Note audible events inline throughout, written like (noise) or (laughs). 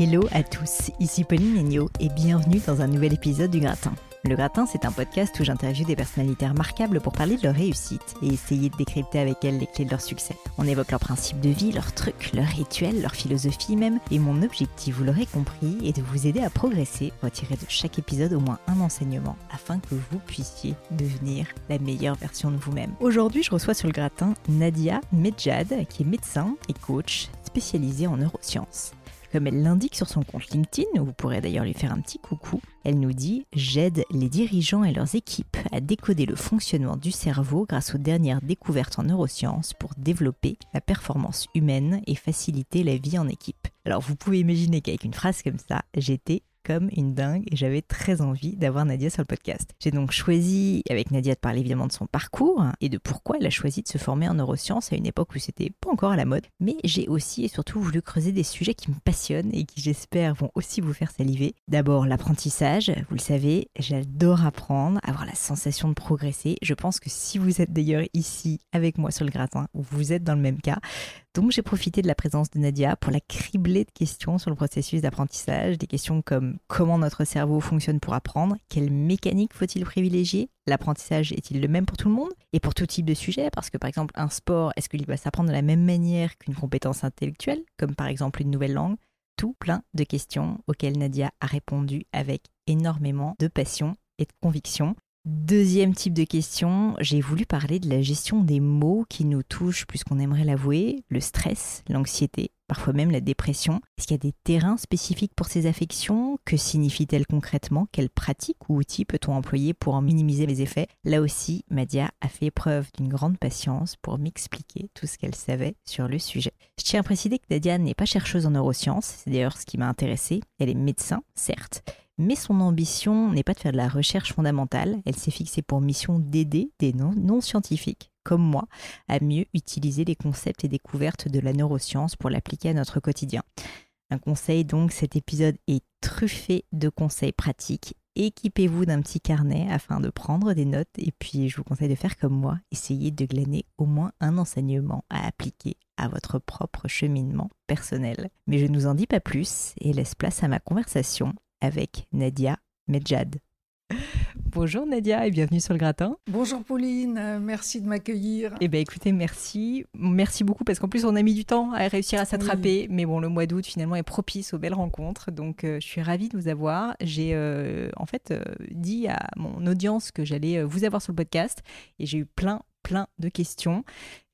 Hello à tous, ici Pauline Agneau et bienvenue dans un nouvel épisode du Gratin. Le Gratin, c'est un podcast où j'interviewe des personnalités remarquables pour parler de leur réussite et essayer de décrypter avec elles les clés de leur succès. On évoque leurs principes de vie, leurs trucs, leurs rituels, leur philosophie même. Et mon objectif, vous l'aurez compris, est de vous aider à progresser, retirer de chaque épisode au moins un enseignement afin que vous puissiez devenir la meilleure version de vous-même. Aujourd'hui, je reçois sur le Gratin Nadia Medjad, qui est médecin et coach spécialisée en neurosciences. Comme elle l'indique sur son compte LinkedIn, vous pourrez d'ailleurs lui faire un petit coucou, elle nous dit J'aide les dirigeants et leurs équipes à décoder le fonctionnement du cerveau grâce aux dernières découvertes en neurosciences pour développer la performance humaine et faciliter la vie en équipe. Alors vous pouvez imaginer qu'avec une phrase comme ça, j'étais comme une dingue et j'avais très envie d'avoir Nadia sur le podcast. J'ai donc choisi avec Nadia de parler évidemment de son parcours et de pourquoi elle a choisi de se former en neurosciences à une époque où c'était pas encore à la mode. Mais j'ai aussi et surtout voulu creuser des sujets qui me passionnent et qui j'espère vont aussi vous faire saliver. D'abord l'apprentissage, vous le savez, j'adore apprendre, avoir la sensation de progresser. Je pense que si vous êtes d'ailleurs ici avec moi sur le gratin, ou vous êtes dans le même cas, donc j'ai profité de la présence de Nadia pour la cribler de questions sur le processus d'apprentissage, des questions comme comment notre cerveau fonctionne pour apprendre, quelle mécanique faut-il privilégier, l'apprentissage est-il le même pour tout le monde et pour tout type de sujet, parce que par exemple un sport, est-ce qu'il va s'apprendre de la même manière qu'une compétence intellectuelle, comme par exemple une nouvelle langue? Tout plein de questions auxquelles Nadia a répondu avec énormément de passion et de conviction. Deuxième type de question, j'ai voulu parler de la gestion des mots qui nous touchent plus qu'on aimerait l'avouer, le stress, l'anxiété, parfois même la dépression. Est-ce qu'il y a des terrains spécifiques pour ces affections? Que signifie-t-elle concrètement? Quelles pratiques ou outils peut-on employer pour en minimiser les effets? Là aussi, Madia a fait preuve d'une grande patience pour m'expliquer tout ce qu'elle savait sur le sujet. Je tiens à préciser que Nadia n'est pas chercheuse en neurosciences, c'est d'ailleurs ce qui m'a intéressée. Elle est médecin, certes, mais son ambition n'est pas de faire de la recherche fondamentale, elle s'est fixée pour mission d'aider des non-scientifiques, comme moi, à mieux utiliser les concepts et découvertes de la neuroscience pour l'appliquer à notre quotidien. Un conseil donc, cet épisode est truffé de conseils pratiques. Équipez-vous d'un petit carnet afin de prendre des notes et puis je vous conseille de faire comme moi, essayez de glaner au moins un enseignement à appliquer à votre propre cheminement personnel. Mais je ne vous en dis pas plus et laisse place à ma conversation avec Nadia Medjad. Bonjour Nadia et bienvenue sur le gratin. Bonjour Pauline, euh, merci de m'accueillir. Eh bien écoutez, merci. Merci beaucoup parce qu'en plus on a mis du temps à réussir à s'attraper. Mais bon, le mois d'août finalement est propice aux belles rencontres. Donc euh, je suis ravie de vous avoir. J'ai euh, en fait dit à mon audience que j'allais vous avoir sur le podcast et j'ai eu plein, plein de questions.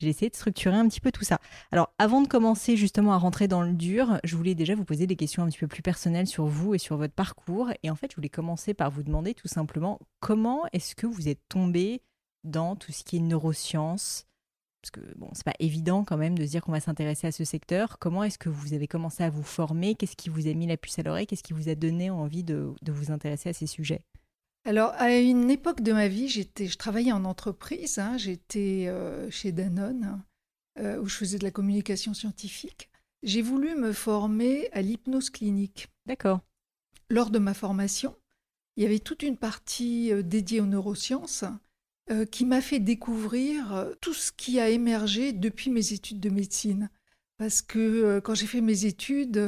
J'ai essayé de structurer un petit peu tout ça. Alors, avant de commencer justement à rentrer dans le dur, je voulais déjà vous poser des questions un petit peu plus personnelles sur vous et sur votre parcours. Et en fait, je voulais commencer par vous demander tout simplement comment est-ce que vous êtes tombé dans tout ce qui est neurosciences? Parce que bon, c'est pas évident quand même de se dire qu'on va s'intéresser à ce secteur. Comment est-ce que vous avez commencé à vous former? Qu'est-ce qui vous a mis la puce à l'oreille? Qu'est-ce qui vous a donné envie de, de vous intéresser à ces sujets? Alors, à une époque de ma vie, j'étais, je travaillais en entreprise. Hein, j'étais euh, chez Danone, euh, où je faisais de la communication scientifique. J'ai voulu me former à l'hypnose clinique. D'accord. Lors de ma formation, il y avait toute une partie euh, dédiée aux neurosciences qui m'a fait découvrir tout ce qui a émergé depuis mes études de médecine. Parce que quand j'ai fait mes études,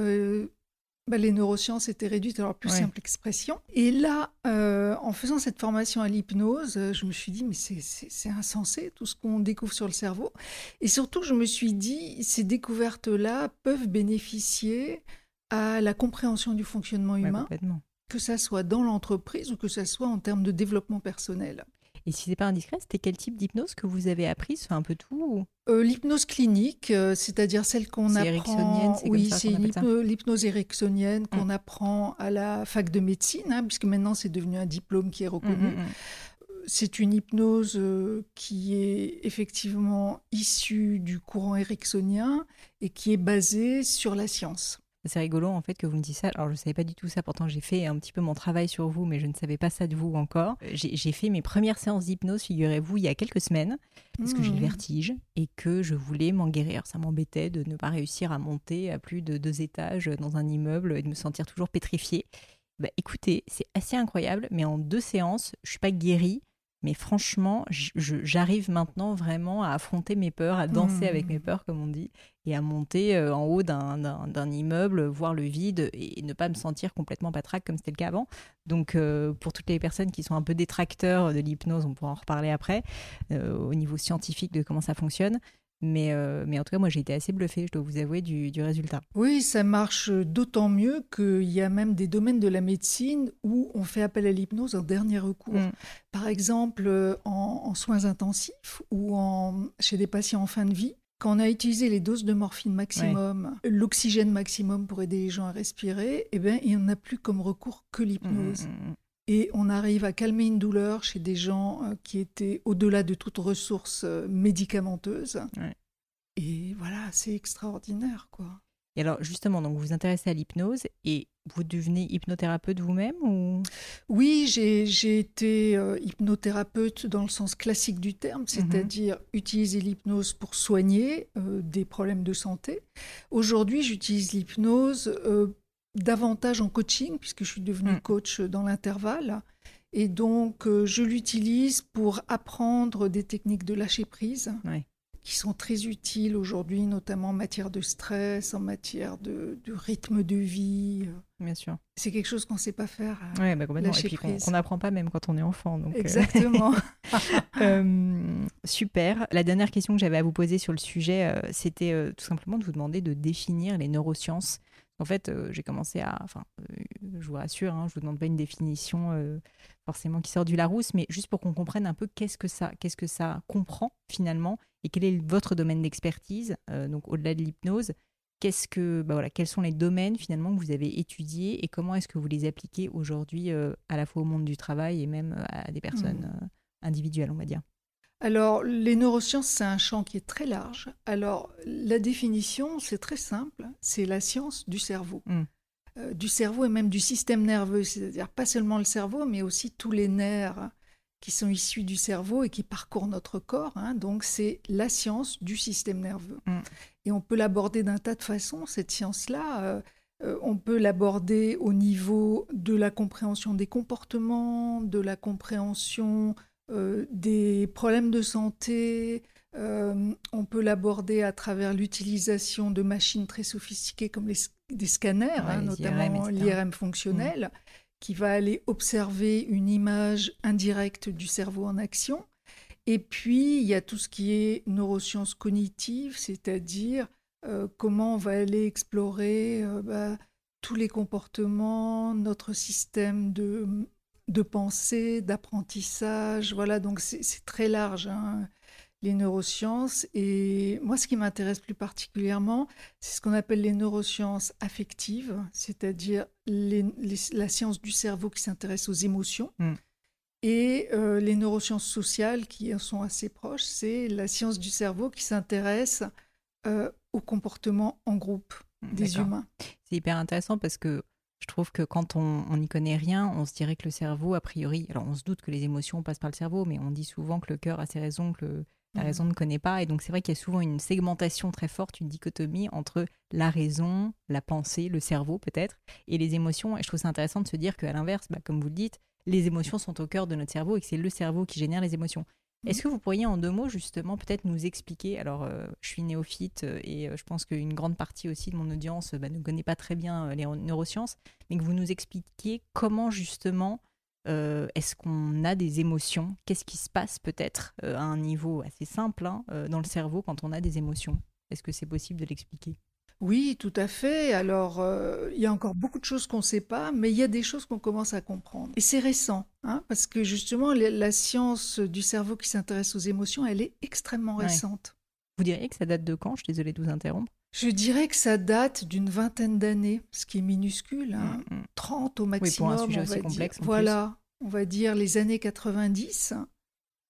bah, les neurosciences étaient réduites à leur plus simple expression. Et là, euh, en faisant cette formation à l'hypnose, euh, je me suis dit, mais c'est insensé tout ce qu'on découvre sur le cerveau. Et surtout, je me suis dit, ces découvertes-là peuvent bénéficier à la compréhension du fonctionnement humain, que ça soit dans l'entreprise ou que ça soit en termes de développement personnel. Et si c'est pas indiscret, c'était quel type d'hypnose que vous avez appris? C'est un peu tout euh, L'hypnose clinique, euh, c'est-à-dire celle qu'on apprend. oui, c'est l'hypnose ericksonienne qu'on mm. apprend à la fac de médecine, hein, puisque maintenant c'est devenu un diplôme qui est reconnu. Mm, mm, c'est une hypnose euh, qui est effectivement issue du courant ericksonien et qui est basée sur la science. C'est rigolo en fait que vous me disiez ça. Alors je ne savais pas du tout ça, pourtant j'ai fait un petit peu mon travail sur vous, mais je ne savais pas ça de vous encore. J'ai fait mes premières séances d'hypnose, figurez-vous, il y a quelques semaines, parce que j'ai le mmh. vertige et que je voulais m'en guérir. Ça m'embêtait de ne pas réussir à monter à plus de deux étages dans un immeuble et de me sentir toujours pétrifiée. Bah, écoutez, c'est assez incroyable, mais en deux séances, je suis pas guérie, Mais franchement, j'arrive maintenant vraiment à affronter mes peurs, à danser avec mes mmh. peurs, comme on dit, et à monter euh, en haut d'un immeuble, voir le vide et ne pas me sentir complètement patraque comme c'était le cas avant. Donc, euh, pour toutes les personnes qui sont un peu détracteurs de l'hypnose, on pourra en reparler après, euh, au niveau scientifique de comment ça fonctionne. Mais, euh, mais en tout cas, moi, j'ai été assez bluffée, je dois vous avouer, du, du résultat. Oui, ça marche d'autant mieux qu'il y a même des domaines de la médecine où on fait appel à l'hypnose en dernier recours. Mm. Par exemple, euh, en, soins intensifs ou en, chez des patients en fin de vie. Quand on a utilisé les doses de morphine maximum, l'oxygène maximum pour aider les gens à respirer, eh bien, il n'y en a plus comme recours que l'hypnose. Mm, mm, et on arrive à calmer une douleur chez des gens euh, qui étaient au-delà de toute ressource euh, médicamenteuse. Et voilà, c'est extraordinaire, quoi. Et alors justement, donc vous vous intéressez à l'hypnose et vous devenez hypnothérapeute vous-même ou? Oui, j'ai été euh, hypnothérapeute dans le sens classique du terme, mhm. c'est-à-dire utiliser l'hypnose pour soigner des problèmes de santé. Aujourd'hui, j'utilise l'hypnose davantage en coaching, puisque je suis devenue mm. coach dans l'intervalle. Et donc, euh, je l'utilise pour apprendre des techniques de lâcher prise qui sont très utiles aujourd'hui, notamment en matière de stress, en matière de, rythme de vie. Bien sûr. C'est quelque chose qu'on ne sait pas faire. Oui, bah complètement. Et puis qu'on n'apprend pas même quand on est enfant. Donc, euh. Exactement. (laughs) Euh, super. La dernière question que j'avais à vous poser sur le sujet, c'était tout simplement de vous demander de définir les neurosciences en fait, euh, j'ai commencé à. Enfin, euh, je vous rassure, hein, je ne vous demande pas une définition euh, forcément qui sort du Larousse, mais juste pour qu'on comprenne un peu qu'est-ce que ça, qu'est-ce que ça comprend finalement et quel est votre domaine d'expertise. donc, au-delà de l'hypnose, qu'est-ce que, bah voilà, quels sont les domaines finalement que vous avez étudiés et comment est-ce que vous les appliquez aujourd'hui à la fois au monde du travail et même à des personnes mmh. individuelles, on va dire? Alors, les neurosciences, c'est un champ qui est très large. Alors, la définition, c'est très simple, c'est la science du cerveau. Mm. Euh, du cerveau et même du système nerveux, c'est-à-dire pas seulement le cerveau, mais aussi tous les nerfs qui sont issus du cerveau et qui parcourent notre corps. Hein. Donc, c'est la science du système nerveux. Mm. Et on peut l'aborder d'un tas de façons, cette science-là. Euh, euh, on peut l'aborder au niveau de la compréhension des comportements, de la compréhension euh, des problèmes de santé. Euh, on peut l'aborder à travers l'utilisation de machines très sophistiquées comme les, des scanners, hein, notamment l'IRM fonctionnel, mm. qui va aller observer une image indirecte du cerveau en action. Et puis, il y a tout ce qui est neurosciences cognitives, c'est-à-dire euh, comment on va aller explorer bah, tous les comportements, notre système de de pensée, d'apprentissage. Voilà, donc c'est très large, hein, les neurosciences. Et moi, ce qui m'intéresse plus particulièrement, c'est ce qu'on appelle les neurosciences affectives, c'est-à-dire la science du cerveau qui s'intéresse aux émotions. Mm. Et euh, les neurosciences sociales qui en sont assez proches, c'est la science du cerveau qui s'intéresse euh, au comportement en groupe des humains. C'est hyper intéressant parce que je trouve que quand on n'y connaît rien, on se dirait que le cerveau, a priori, alors on se doute que les émotions passent par le cerveau, mais on dit souvent que le cœur a ses raisons, que la mmh. raison ne connaît pas. Et donc c'est vrai qu'il y a souvent une segmentation très forte, une dichotomie entre la raison, la pensée, le cerveau peut-être, et les émotions. Et je trouve ça intéressant de se dire qu'à l'inverse, bah, comme vous le dites, les émotions sont au cœur de notre cerveau et que c'est le cerveau qui génère les émotions. Est-ce que vous pourriez en deux mots justement peut-être nous expliquer, alors euh, je suis néophyte euh, et euh, je pense qu'une grande partie aussi de mon audience bah, ne connaît pas très bien les neurosciences, mais que vous nous expliquiez comment justement est-ce qu'on a des émotions, qu'est-ce qui se passe peut-être à un niveau assez simple hein, dans le cerveau quand on a des émotions? Est-ce que c'est possible de l'expliquer? Oui, tout à fait. Alors, euh, il y a encore beaucoup de choses qu'on ne sait pas, mais il y a des choses qu'on commence à comprendre. Et c'est récent, hein, parce que justement, la science du cerveau qui s'intéresse aux émotions, elle est extrêmement récente. Vous diriez que ça date de quand? Je suis désolée de vous interrompre. Je dirais que ça date d'une vingtaine d'années, ce qui est minuscule, hein. 30 mm, mm. au maximum. Oui, pour un sujet aussi complexe. voilà, on va dire les années 90.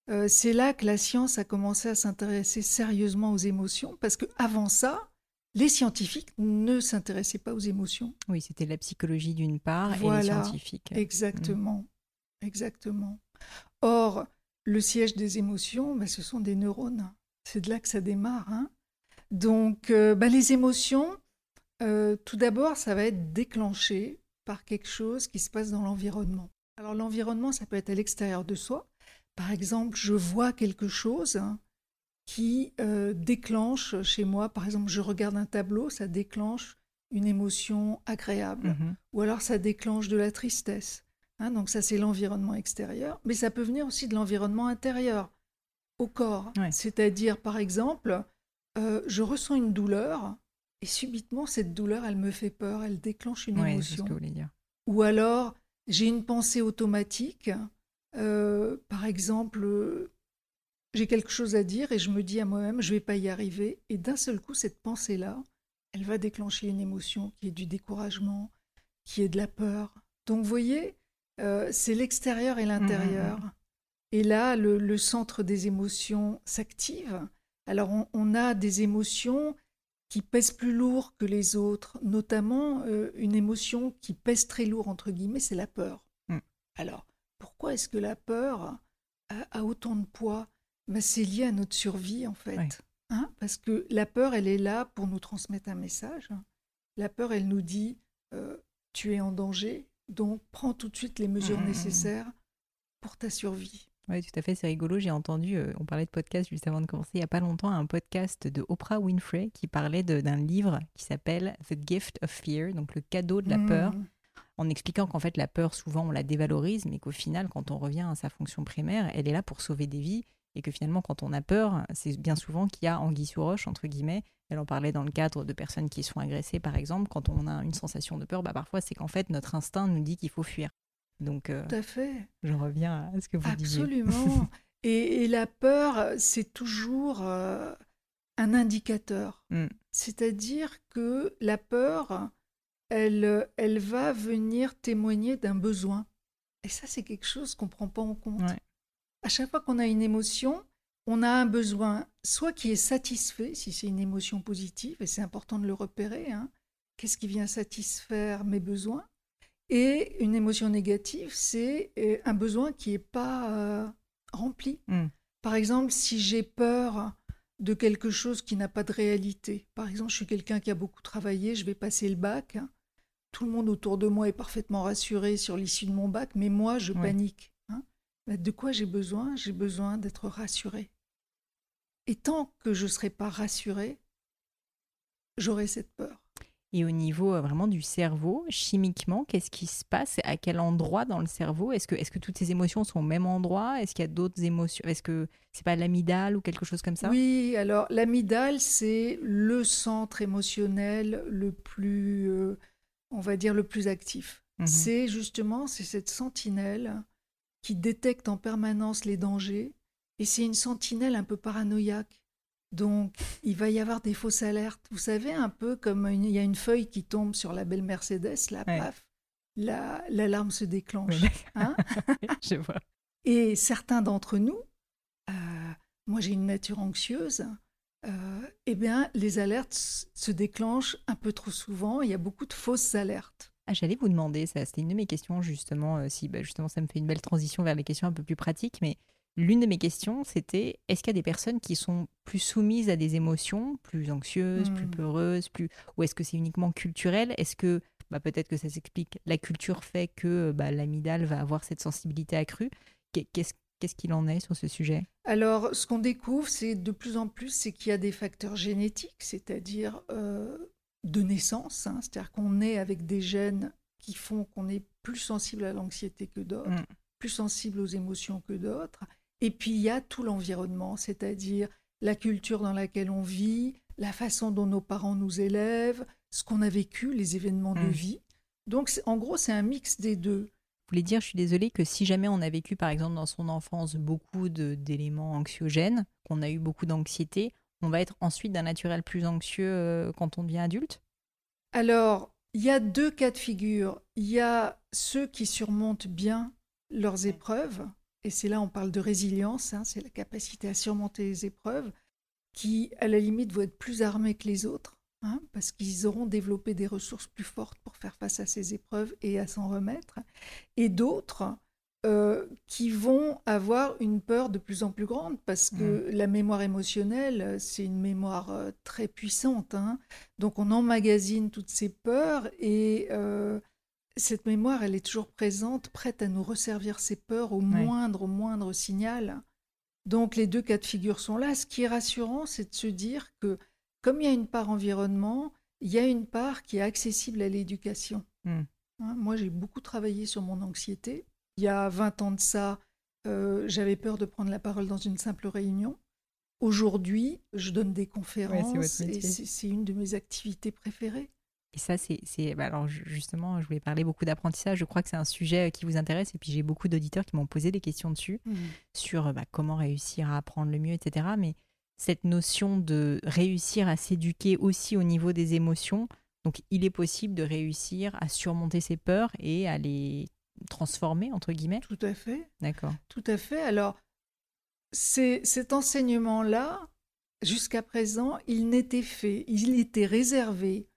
Euh, c'est là que la science a commencé à s'intéresser sérieusement aux émotions, parce qu'avant ça, les scientifiques ne s'intéressaient pas aux émotions. Oui, c'était la psychologie d'une part et les scientifiques. Exactement, exactement. Or, le siège des émotions, bah, ce sont des neurones. C'est de là que ça démarre. Hein. Donc, euh, bah, les émotions, euh, tout d'abord, ça va être déclenché par quelque chose qui se passe dans l'environnement. Alors, l'environnement, ça peut être à l'extérieur de soi. Par exemple, je vois quelque chose qui euh, déclenche chez moi, par exemple, je regarde un tableau, ça déclenche une émotion agréable, Mhm. ou alors ça déclenche de la tristesse. Hein, donc ça, c'est l'environnement extérieur, mais ça peut venir aussi de l'environnement intérieur, au corps. Ouais. C'est-à-dire, par exemple, euh, je ressens une douleur, et subitement, cette douleur, elle me fait peur, elle déclenche une Ouais, c'est ce émotion. que vous dire. Ou alors, j'ai une pensée automatique. euh, par exemple, j'ai quelque chose à dire et je me dis à moi-même, je vais pas y arriver. Et d'un seul coup, cette pensée-là, elle va déclencher une émotion qui est du découragement, qui est de la peur. Donc, vous voyez, euh, c'est l'extérieur et l'intérieur. Et là, le, le centre des émotions s'active. Alors, on, on a des émotions qui pèsent plus lourd que les autres, notamment euh, une émotion qui pèse très lourd, entre guillemets, c'est la peur. Alors, pourquoi est-ce que la peur a, a autant de poids? Ben, C'est lié à notre survie, en fait. Hein Parce que la peur, elle est là pour nous transmettre un message. La peur, elle nous dit, euh, tu es en danger, donc prends tout de suite les mesures Mm, mm, mm. nécessaires pour ta survie. Oui, tout à fait, c'est rigolo. J'ai entendu, euh, on parlait de podcast juste avant de commencer, il n'y a pas longtemps, un podcast de Oprah Winfrey qui parlait d'un livre qui s'appelle The Gift of Fear, donc le cadeau de la Mm. peur, en expliquant qu'en fait la peur, souvent, on la dévalorise, mais qu'au final, quand on revient à sa fonction primaire, elle est là pour sauver des vies, et que finalement, quand on a peur, c'est bien souvent qu'il y a anguille sous roche, entre guillemets. Elle en parlait dans le cadre de personnes qui sont agressées, par exemple. Quand on a une sensation de peur, bah, parfois, c'est qu'en fait, notre instinct nous dit qu'il faut fuir. Donc, euh, Tout à fait. j'en reviens à ce que vous disiez. Absolument. (laughs) et, et la peur, c'est toujours euh, un indicateur. Mm. C'est-à-dire que la peur, elle, elle va venir témoigner d'un besoin. Et ça, c'est quelque chose qu'on ne prend pas en compte. Ouais. À chaque fois qu'on a une émotion, on a un besoin, soit qui est satisfait, si c'est une émotion positive, et c'est important de le repérer. hein. Qu'est-ce qui vient satisfaire mes besoins Et une émotion négative, c'est euh, un besoin qui n'est pas euh, rempli. Mm. Par exemple, si j'ai peur de quelque chose qui n'a pas de réalité, par exemple, je suis quelqu'un qui a beaucoup travaillé, je vais passer le bac, tout le monde autour de moi est parfaitement rassuré sur l'issue de mon bac, mais moi, je panique. Ben, De quoi j'ai besoin? J'ai besoin d'être rassuré. Et tant que je ne serai pas rassuré, j'aurai cette peur. Et au niveau euh, vraiment du cerveau, chimiquement, qu'est-ce qui se passe? À quel endroit dans le cerveau? Est-ce que, est que toutes ces émotions sont au même endroit? Est-ce qu'il y a d'autres émotions? Est-ce que c'est pas l'amygdale ou quelque chose comme ça? Oui, alors l'amygdale, c'est le centre émotionnel le plus, euh, on va dire, le plus actif. Mhm. C'est justement, c'est cette sentinelle qui détecte en permanence les dangers, et c'est une sentinelle un peu paranoïaque. Donc, il va y avoir des fausses alertes. Vous savez, un peu comme une- il y a une feuille qui tombe sur la belle Mercedes, là, Ouais. paf, la- l'alarme se déclenche. Oui, hein. (laughs) Je vois. Et certains d'entre nous, euh, moi j'ai une nature anxieuse, euh, eh bien les alertes se déclenchent un peu trop souvent. Il y a beaucoup de fausses alertes. Ah, J'allais vous demander, ça, c'était une de mes questions justement, euh, si bah, justement ça me fait une belle transition vers les questions un peu plus pratiques, mais l'une de mes questions c'était est-ce qu'il y a des personnes qui sont plus soumises à des émotions, plus anxieuses, plus Hmm. peureuses, plus ou est-ce que c'est uniquement culturel? Est-ce que bah, peut-être que ça s'explique, la culture fait que bah, l'amygdale va avoir cette sensibilité accrue. Qu'est- Qu'est-ce qu'est-ce qu'il en est sur ce sujet? Alors ce qu'on découvre, c'est de plus en plus, c'est qu'il y a des facteurs génétiques, c'est-à-dire euh, de naissance, hein, c'est-à-dire qu'on est avec des gènes qui font qu'on est plus sensible à l'anxiété que d'autres, Mm. plus sensible aux émotions que d'autres. Et puis il y a tout l'environnement, c'est-à-dire la culture dans laquelle on vit, la façon dont nos parents nous élèvent, ce qu'on a vécu, les événements de Mm. vie. Donc en gros, c'est un mix des deux. Vous voulez dire, je suis désolée, que si jamais on a vécu, par exemple, dans son enfance, beaucoup d'éléments anxiogènes, qu'on a eu beaucoup d'anxiété, on va être ensuite d'un naturel plus anxieux euh, quand on devient adulte. Alors, il y a deux cas de figure. Il y a ceux qui surmontent bien leurs épreuves, et c'est là on parle de résilience, hein, c'est la capacité à surmonter les épreuves, qui à la limite vont être plus armés que les autres, hein, parce qu'ils auront développé des ressources plus fortes pour faire face à ces épreuves et à s'en remettre, et d'autres euh, qui vont avoir une peur de plus en plus grande, parce que la mémoire émotionnelle, c'est une mémoire euh, très puissante. hein. Donc on emmagasine toutes ces peurs et euh, cette mémoire, elle est toujours présente, prête à nous resservir ses peurs au moindre, au moindre signal. Donc les deux cas de figure sont là. Ce qui est rassurant, c'est de se dire que comme il y a une part environnement, il y a une part qui est accessible à l'éducation. Hmm. Hein, moi, j'ai beaucoup travaillé sur mon anxiété. Il y a 20 ans de ça, euh, j'avais peur de prendre la parole dans une simple réunion. Aujourd'hui, je donne des conférences et c'est une de mes activités préférées. Et ça, c'est. Bah, alors, justement, je voulais parler beaucoup d'apprentissage. Je crois que c'est un sujet euh, qui vous intéresse. Et puis, j'ai beaucoup d'auditeurs qui m'ont posé des questions dessus, mmh. sur bah, comment réussir à apprendre le mieux, etc. Mais cette notion de réussir à s'éduquer aussi au niveau des émotions, donc il est possible de réussir à surmonter ses peurs et à les transformer, entre guillemets Tout à fait. D'accord. Tout à fait. Alors, cet enseignement-là, jusqu'à présent, il n'était fait, il était réservé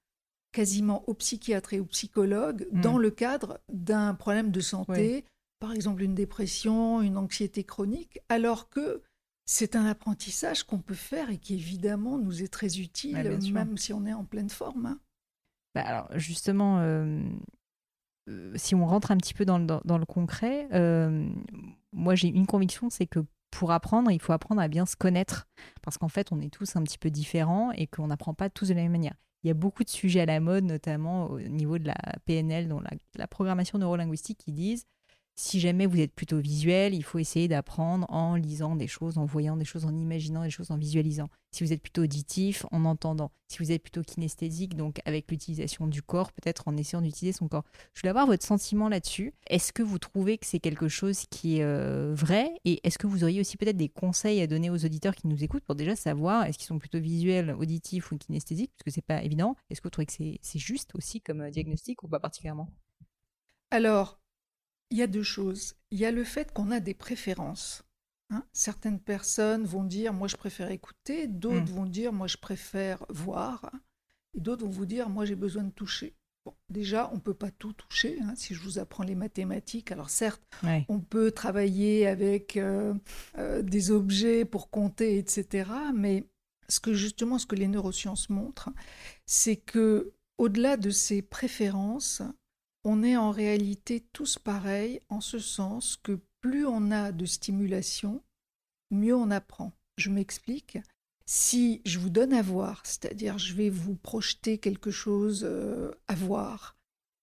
quasiment aux psychiatres et aux psychologues hmm. dans le cadre d'un problème de santé, par exemple une dépression, une anxiété chronique, alors que c'est un apprentissage qu'on peut faire et qui évidemment nous est très utile, même si on est en pleine forme. Hein. Bah, alors justement, euh, euh, si on rentre un petit peu dans le, concret, euh, moi j'ai une conviction, c'est que pour apprendre, il faut apprendre à bien se connaître, parce qu'en fait on est tous un petit peu différents et qu'on n'apprend pas tous de la même manière. Il y a beaucoup de sujets à la mode, notamment au niveau de la PNL, dont la programmation neurolinguistique, qui disent si jamais vous êtes plutôt visuel, il faut essayer d'apprendre en lisant des choses, en voyant des choses, en imaginant des choses, en visualisant. Si vous êtes plutôt auditif, en entendant. Si vous êtes plutôt kinesthésique, donc avec l'utilisation du corps, peut-être en essayant d'utiliser son corps. Je voulais avoir votre sentiment là-dessus. Est-ce que vous trouvez que c'est quelque chose qui est euh, vrai? Et est-ce que vous auriez aussi peut-être des conseils à donner aux auditeurs qui nous écoutent pour déjà savoir est-ce qu'ils sont plutôt visuels, auditifs ou kinesthésiques? Parce que c'est pas évident. Est-ce que vous trouvez que c'est juste aussi comme euh, diagnostic ou pas particulièrement? Alors, il y a deux choses. Il y a le fait qu'on a des préférences. Hein. Certaines personnes vont dire moi je préfère écouter, d'autres hmm. vont dire moi je préfère voir, et d'autres vont vous dire moi j'ai besoin de toucher. Bon, déjà, on ne peut pas tout toucher. Hein. Si je vous apprends les mathématiques, alors certes, on peut travailler avec euh, euh, des objets pour compter, etc. Mais ce que justement, ce que les neurosciences montrent, c'est que au-delà de ces préférences, on est en réalité tous pareils en ce sens que plus on a de stimulation, mieux on apprend. Je m'explique. Si je vous donne à voir, c'est-à-dire je vais vous projeter quelque chose euh, à voir,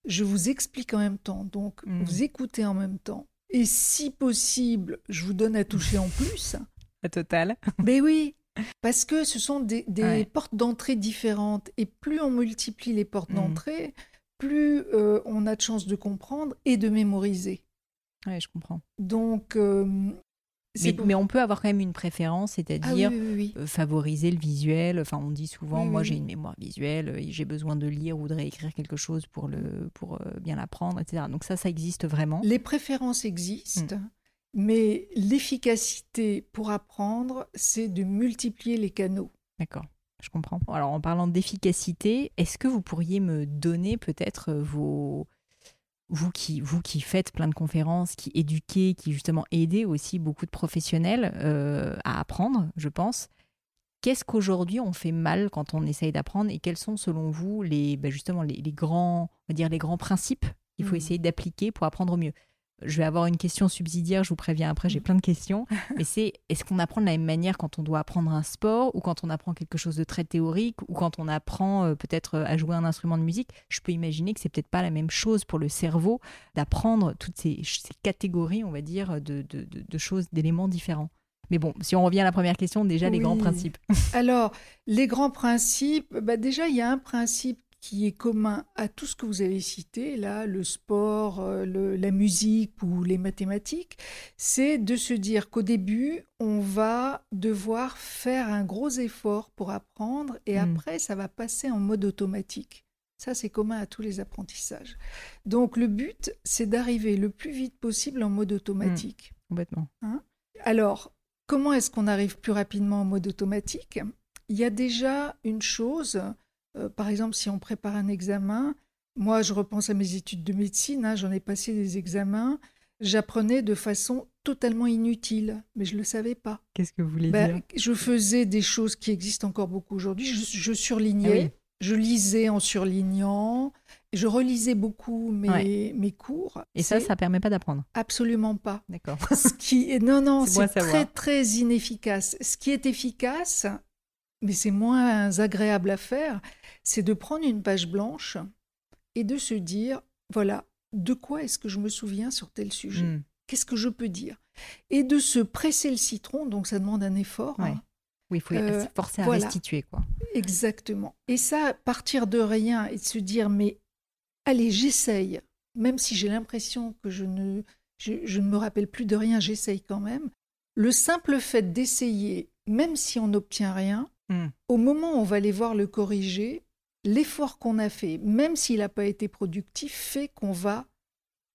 je vous explique en même temps, donc mmh. vous écoutez en même temps, et si possible, je vous donne à toucher en plus. À total. Mais oui, parce que ce sont des, portes d'entrée différentes, et plus on multiplie les portes mmh. d'entrée, plus euh, on a de chances de comprendre et de mémoriser. Oui, je comprends. Donc, euh, mais, on peut avoir quand même une préférence, c'est-à-dire ah euh, favoriser le visuel. Enfin, on dit souvent, moi j'ai une mémoire visuelle, j'ai besoin de lire ou de réécrire quelque chose pour, le, pour bien l'apprendre, etc. Donc ça, ça existe vraiment. Les préférences existent, hmm. mais l'efficacité pour apprendre, c'est de multiplier les canaux. D'accord. Je comprends. Alors en parlant d'efficacité, est-ce que vous pourriez me donner peut-être euh, vos vous qui vous qui faites plein de conférences, qui éduquez, qui justement aidez aussi beaucoup de professionnels euh, à apprendre, je pense. Qu'est-ce qu'aujourd'hui on fait mal quand on essaye d'apprendre et quels sont selon vous les bah, justement les, grands on va dire les grands principes qu'il faut mmh. essayer d'appliquer pour apprendre au mieux? Je vais avoir une question subsidiaire, je vous préviens après, j'ai mm. plein de questions. (laughs) Mais c'est est-ce qu'on apprend de la même manière quand on doit apprendre un sport ou quand on apprend quelque chose de très théorique ou quand on apprend euh, peut-être euh, à jouer un instrument de musique? Je peux imaginer que c'est peut-être pas la même chose pour le cerveau d'apprendre toutes ces, catégories, on va dire, de, choses, d'éléments différents. Mais bon, si on revient à la première question, déjà les grands principes. Alors, les grands principes, bah déjà, il y a un principe qui est commun à tout ce que vous avez cité, là, le sport, euh, la musique ou les mathématiques, c'est de se dire qu'au début, on va devoir faire un gros effort pour apprendre et hmm. après, ça va passer en mode automatique. Ça, c'est commun à tous les apprentissages. Donc, le but, c'est d'arriver le plus vite possible en mode automatique. Hmm. complètement. Hein? Alors, comment est-ce qu'on arrive plus rapidement en mode automatique? Il y a déjà une chose euh, par exemple, si on prépare un examen, moi je repense à mes études de médecine, hein, j'en ai passé des examens, j'apprenais de façon totalement inutile, mais je ne le savais pas. Qu'est-ce que vous voulez ben, dire? Je faisais des choses qui existent encore beaucoup aujourd'hui, je, surlignais, ah je lisais en surlignant, Je relisais beaucoup mes, mes cours. Et ça, ça permet pas d'apprendre? Absolument pas. D'accord. Ce qui non non, (laughs) c'est très très inefficace. Ce qui est efficace, mais c'est moins agréable à faire, c'est de prendre une page blanche et de se dire voilà, de quoi est-ce que je me souviens sur tel sujet? Hmm. Qu'est-ce que je peux dire? Et de se presser le citron, donc ça demande un effort. Hein. Oui, il faut euh, forcer à restituer. Quoi. Exactement. Et ça, partir de rien et de se dire, mais allez, j'essaye, même si j'ai l'impression que je ne, je, ne me rappelle plus de rien, j'essaye quand même. Le simple fait d'essayer, même si on n'obtient rien, hmm. au moment où on va aller voir le corriger, l'effort qu'on a fait, même s'il n'a pas été productif, fait qu'on va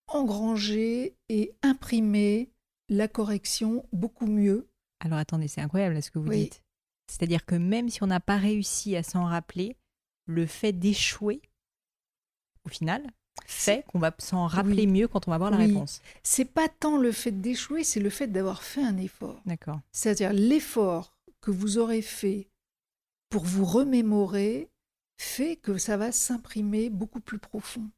engranger et imprimer la correction beaucoup mieux. Alors attendez, c'est incroyable ce que vous dites. C'est-à-dire que même si on n'a pas réussi à s'en rappeler, le fait d'échouer, au final, fait qu'on va s'en rappeler mieux quand on va voir la réponse. C'est pas tant le fait d'échouer, c'est le fait d'avoir fait un effort. D'accord. C'est-à-dire l'effort que vous aurez fait pour vous remémorer fait que ça va s'imprimer beaucoup plus profond.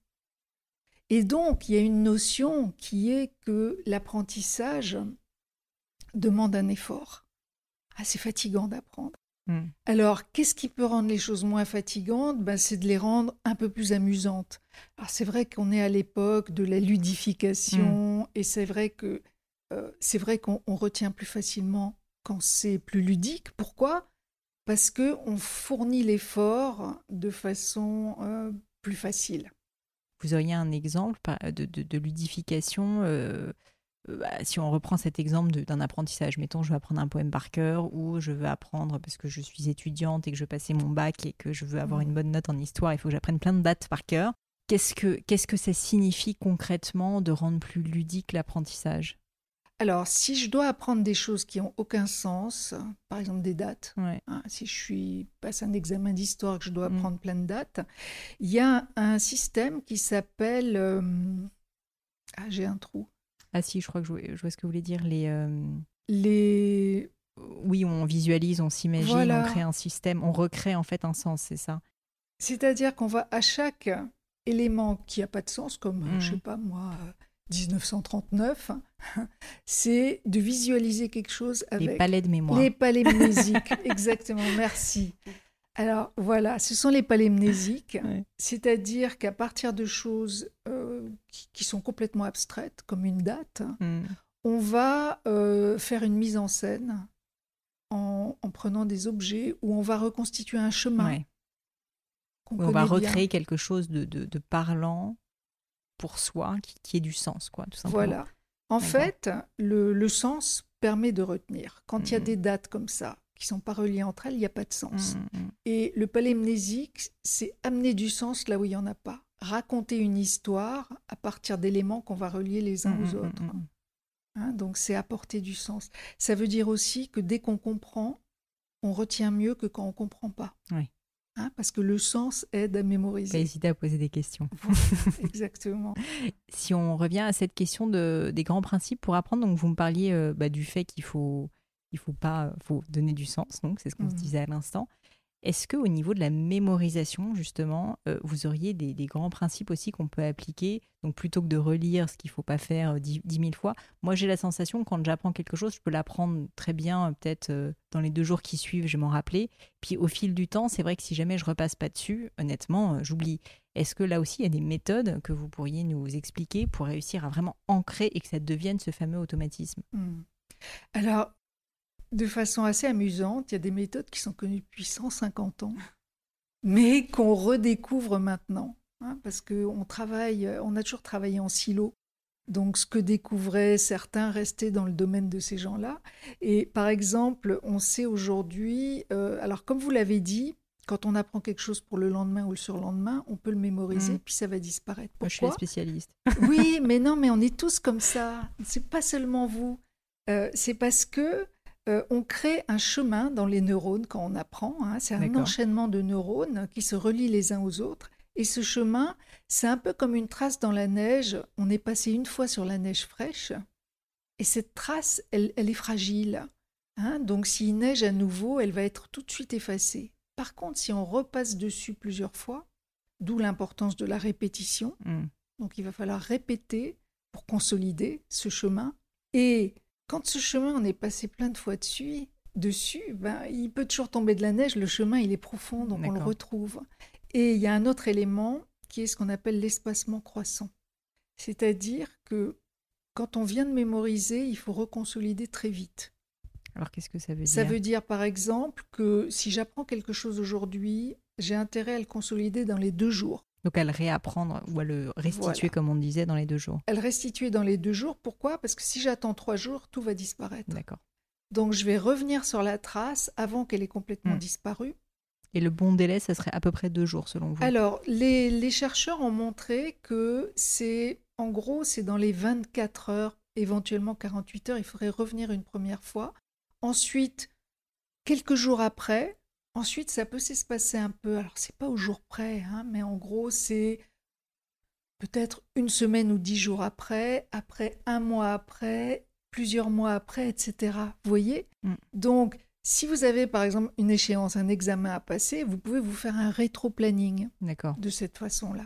Et donc, il y a une notion qui est que l'apprentissage demande un effort. Ah, c'est fatigant d'apprendre. Hmm. Alors, qu'est-ce qui peut rendre les choses moins fatigantes? Ben, C'est de les rendre un peu plus amusantes. Alors, c'est vrai qu'on est à l'époque de la ludification, hmm. et c'est vrai que euh, c'est vrai qu'on retient plus facilement quand c'est plus ludique. Pourquoi? Parce que on fournit l'effort de façon euh, plus facile. Vous auriez un exemple de, ludification euh, euh, bah, si on reprend cet exemple d'un apprentissage, mettons, je veux apprendre un poème par cœur ou je veux apprendre parce que je suis étudiante et que je passer mon bac et que je veux avoir mmh. une bonne note en histoire, il faut que j'apprenne plein de dates par cœur. Qu'est-ce que, qu'est-ce que ça signifie concrètement de rendre plus ludique l'apprentissage? Alors, si je dois apprendre des choses qui n'ont aucun sens, par exemple des dates, hein, si je suis passe un examen d'histoire que je dois mmh. apprendre plein de dates, il y a un système qui s'appelle euh, ah j'ai un trou. Ah si, je crois que je, vois ce que vous voulez dire les euh, les oui, on visualise, on s'imagine, on crée un système, on recrée en fait un sens, c'est ça. C'est-à-dire qu'on va à chaque élément qui n'a pas de sens, comme, je je mmh. sais pas moi, 1939, c'est de visualiser quelque chose avec les palais de mémoire. Les palais mnésiques, (laughs) exactement, merci. Alors voilà, ce sont les palais mnésiques, c'est-à-dire qu'à partir de choses euh, qui, sont complètement abstraites, comme une date, hmm. on va euh, faire une mise en scène en, prenant des objets où on va reconstituer un chemin. On va recréer quelque chose de parlant pour soi, qui, qui ait du sens, quoi, tout simplement. Voilà. En fait, le, sens permet de retenir. Quand il y a des dates comme ça, qui sont pas reliées entre elles, il n'y a pas de sens. Mmh. Et le palémnésique, c'est amener du sens là où il n'y en a pas. Raconter une histoire à partir d'éléments qu'on va relier les uns aux autres. Hein, donc c'est apporter du sens. Ça veut dire aussi que dès qu'on comprend, on retient mieux que quand on comprend pas. Oui. Hein, parce que le sens aide à mémoriser. Pas hésiter à poser des questions. (laughs) exactement. si on revient à cette question de, des grands principes pour apprendre, donc vous me parliez euh, bah, du fait qu'il faut, il faut pas, faut donner du sens, donc c'est ce qu'on se mmh. disait à l'instant. Est-ce que au niveau de la mémorisation, justement, euh, vous auriez des, grands principes aussi qu'on peut appliquer? Donc plutôt que de relire ce qu'il ne faut pas faire euh, dix, mille fois, moi j'ai la sensation quand j'apprends quelque chose, je peux l'apprendre très bien, euh, peut-être dans les deux jours qui suivent, je m'en rappeler. Puis au fil du temps, c'est vrai que si jamais je repasse pas dessus, honnêtement, j'oublie. Est-ce que là aussi, il y a des méthodes que vous pourriez nous expliquer pour réussir à vraiment ancrer et que ça devienne ce fameux automatisme? Mmh. Alors, de façon assez amusante. Il y a des méthodes qui sont connues depuis 150 ans, mais qu'on redécouvre maintenant. Hein, parce qu'on travaille, on a toujours travaillé en silo. Donc, ce que découvraient certains restait dans le domaine de ces gens-là. Et par exemple, on sait aujourd'hui, euh, alors comme vous l'avez dit, quand on apprend quelque chose pour le lendemain ou le surlendemain, on peut le mémoriser, mmh. puis ça va disparaître. Pourquoi je suis spécialiste. oui, mais non, mais on est tous comme ça. C'est pas seulement vous. Euh, c'est parce que euh, on crée un chemin dans les neurones quand on apprend. Hein. c'est un enchaînement de neurones qui se relient les uns aux autres. Et ce chemin, c'est un peu comme une trace dans la neige. On est passé une fois sur la neige fraîche. Et cette trace, elle, est fragile. Hein. Donc s'il neige à nouveau, elle va être tout de suite effacée. Par contre, si on repasse dessus plusieurs fois, d'où l'importance de la répétition. Mm. Donc il va falloir répéter pour consolider ce chemin. Et quand ce chemin, on est passé plein de fois dessus, dessus ben, il peut toujours tomber de la neige, le chemin il est profond, donc on le retrouve. Et il y a un autre élément qui est ce qu'on appelle l'espacement croissant. C'est-à-dire que quand on vient de mémoriser, il faut reconsolider très vite. Alors qu'est-ce que ça veut Ça dire? veut dire par exemple que si j'apprends quelque chose aujourd'hui, j'ai intérêt à le consolider dans les deux jours. Donc à le réapprendre ou à le restituer Voilà. comme on disait dans les deux jours. À le restituer dans les deux jours, pourquoi? Parce que si j'attends trois jours, tout va disparaître. D'accord. Donc je vais revenir sur la trace avant qu'elle ait complètement Mm. disparu. Et le bon délai, ça serait à peu près deux jours selon vous? Alors, les, les chercheurs ont montré que c'est, en gros, c'est dans les 24 heures, éventuellement 48 heures, il faudrait revenir une première fois. Ensuite, quelques jours après, ensuite, ça peut s'espacer un peu. Alors, c'est pas au jour près, hein, mais en gros, c'est peut-être une semaine ou dix jours après, après un mois après, plusieurs mois après, etc. Vous voyez? Mm. Donc, si vous avez par exemple une échéance, un examen à passer, vous pouvez vous faire un rétro-planning de cette façon-là.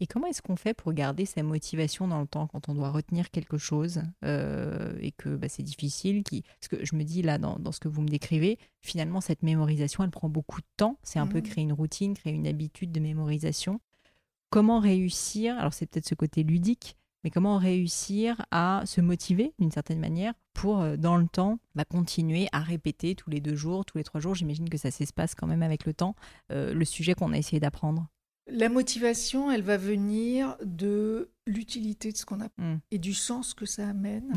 Et comment est-ce qu'on fait pour garder sa motivation dans le temps quand on doit retenir quelque chose euh, et que bah, c'est difficile qui... Parce que je me dis là, dans, dans ce que vous me décrivez, finalement, cette mémorisation, elle prend beaucoup de temps. C'est un peu Mhm. créer une routine, créer une habitude de mémorisation. Comment réussir, alors c'est peut-être ce côté ludique, mais comment réussir à se motiver d'une certaine manière pour, euh, dans le temps, bah, continuer à répéter tous les deux jours, tous les trois jours, j'imagine que ça s'espace quand même avec le temps, euh, le sujet qu'on a essayé d'apprendre. La motivation, elle va venir de l'utilité de ce qu'on a Mm. et du sens que ça amène.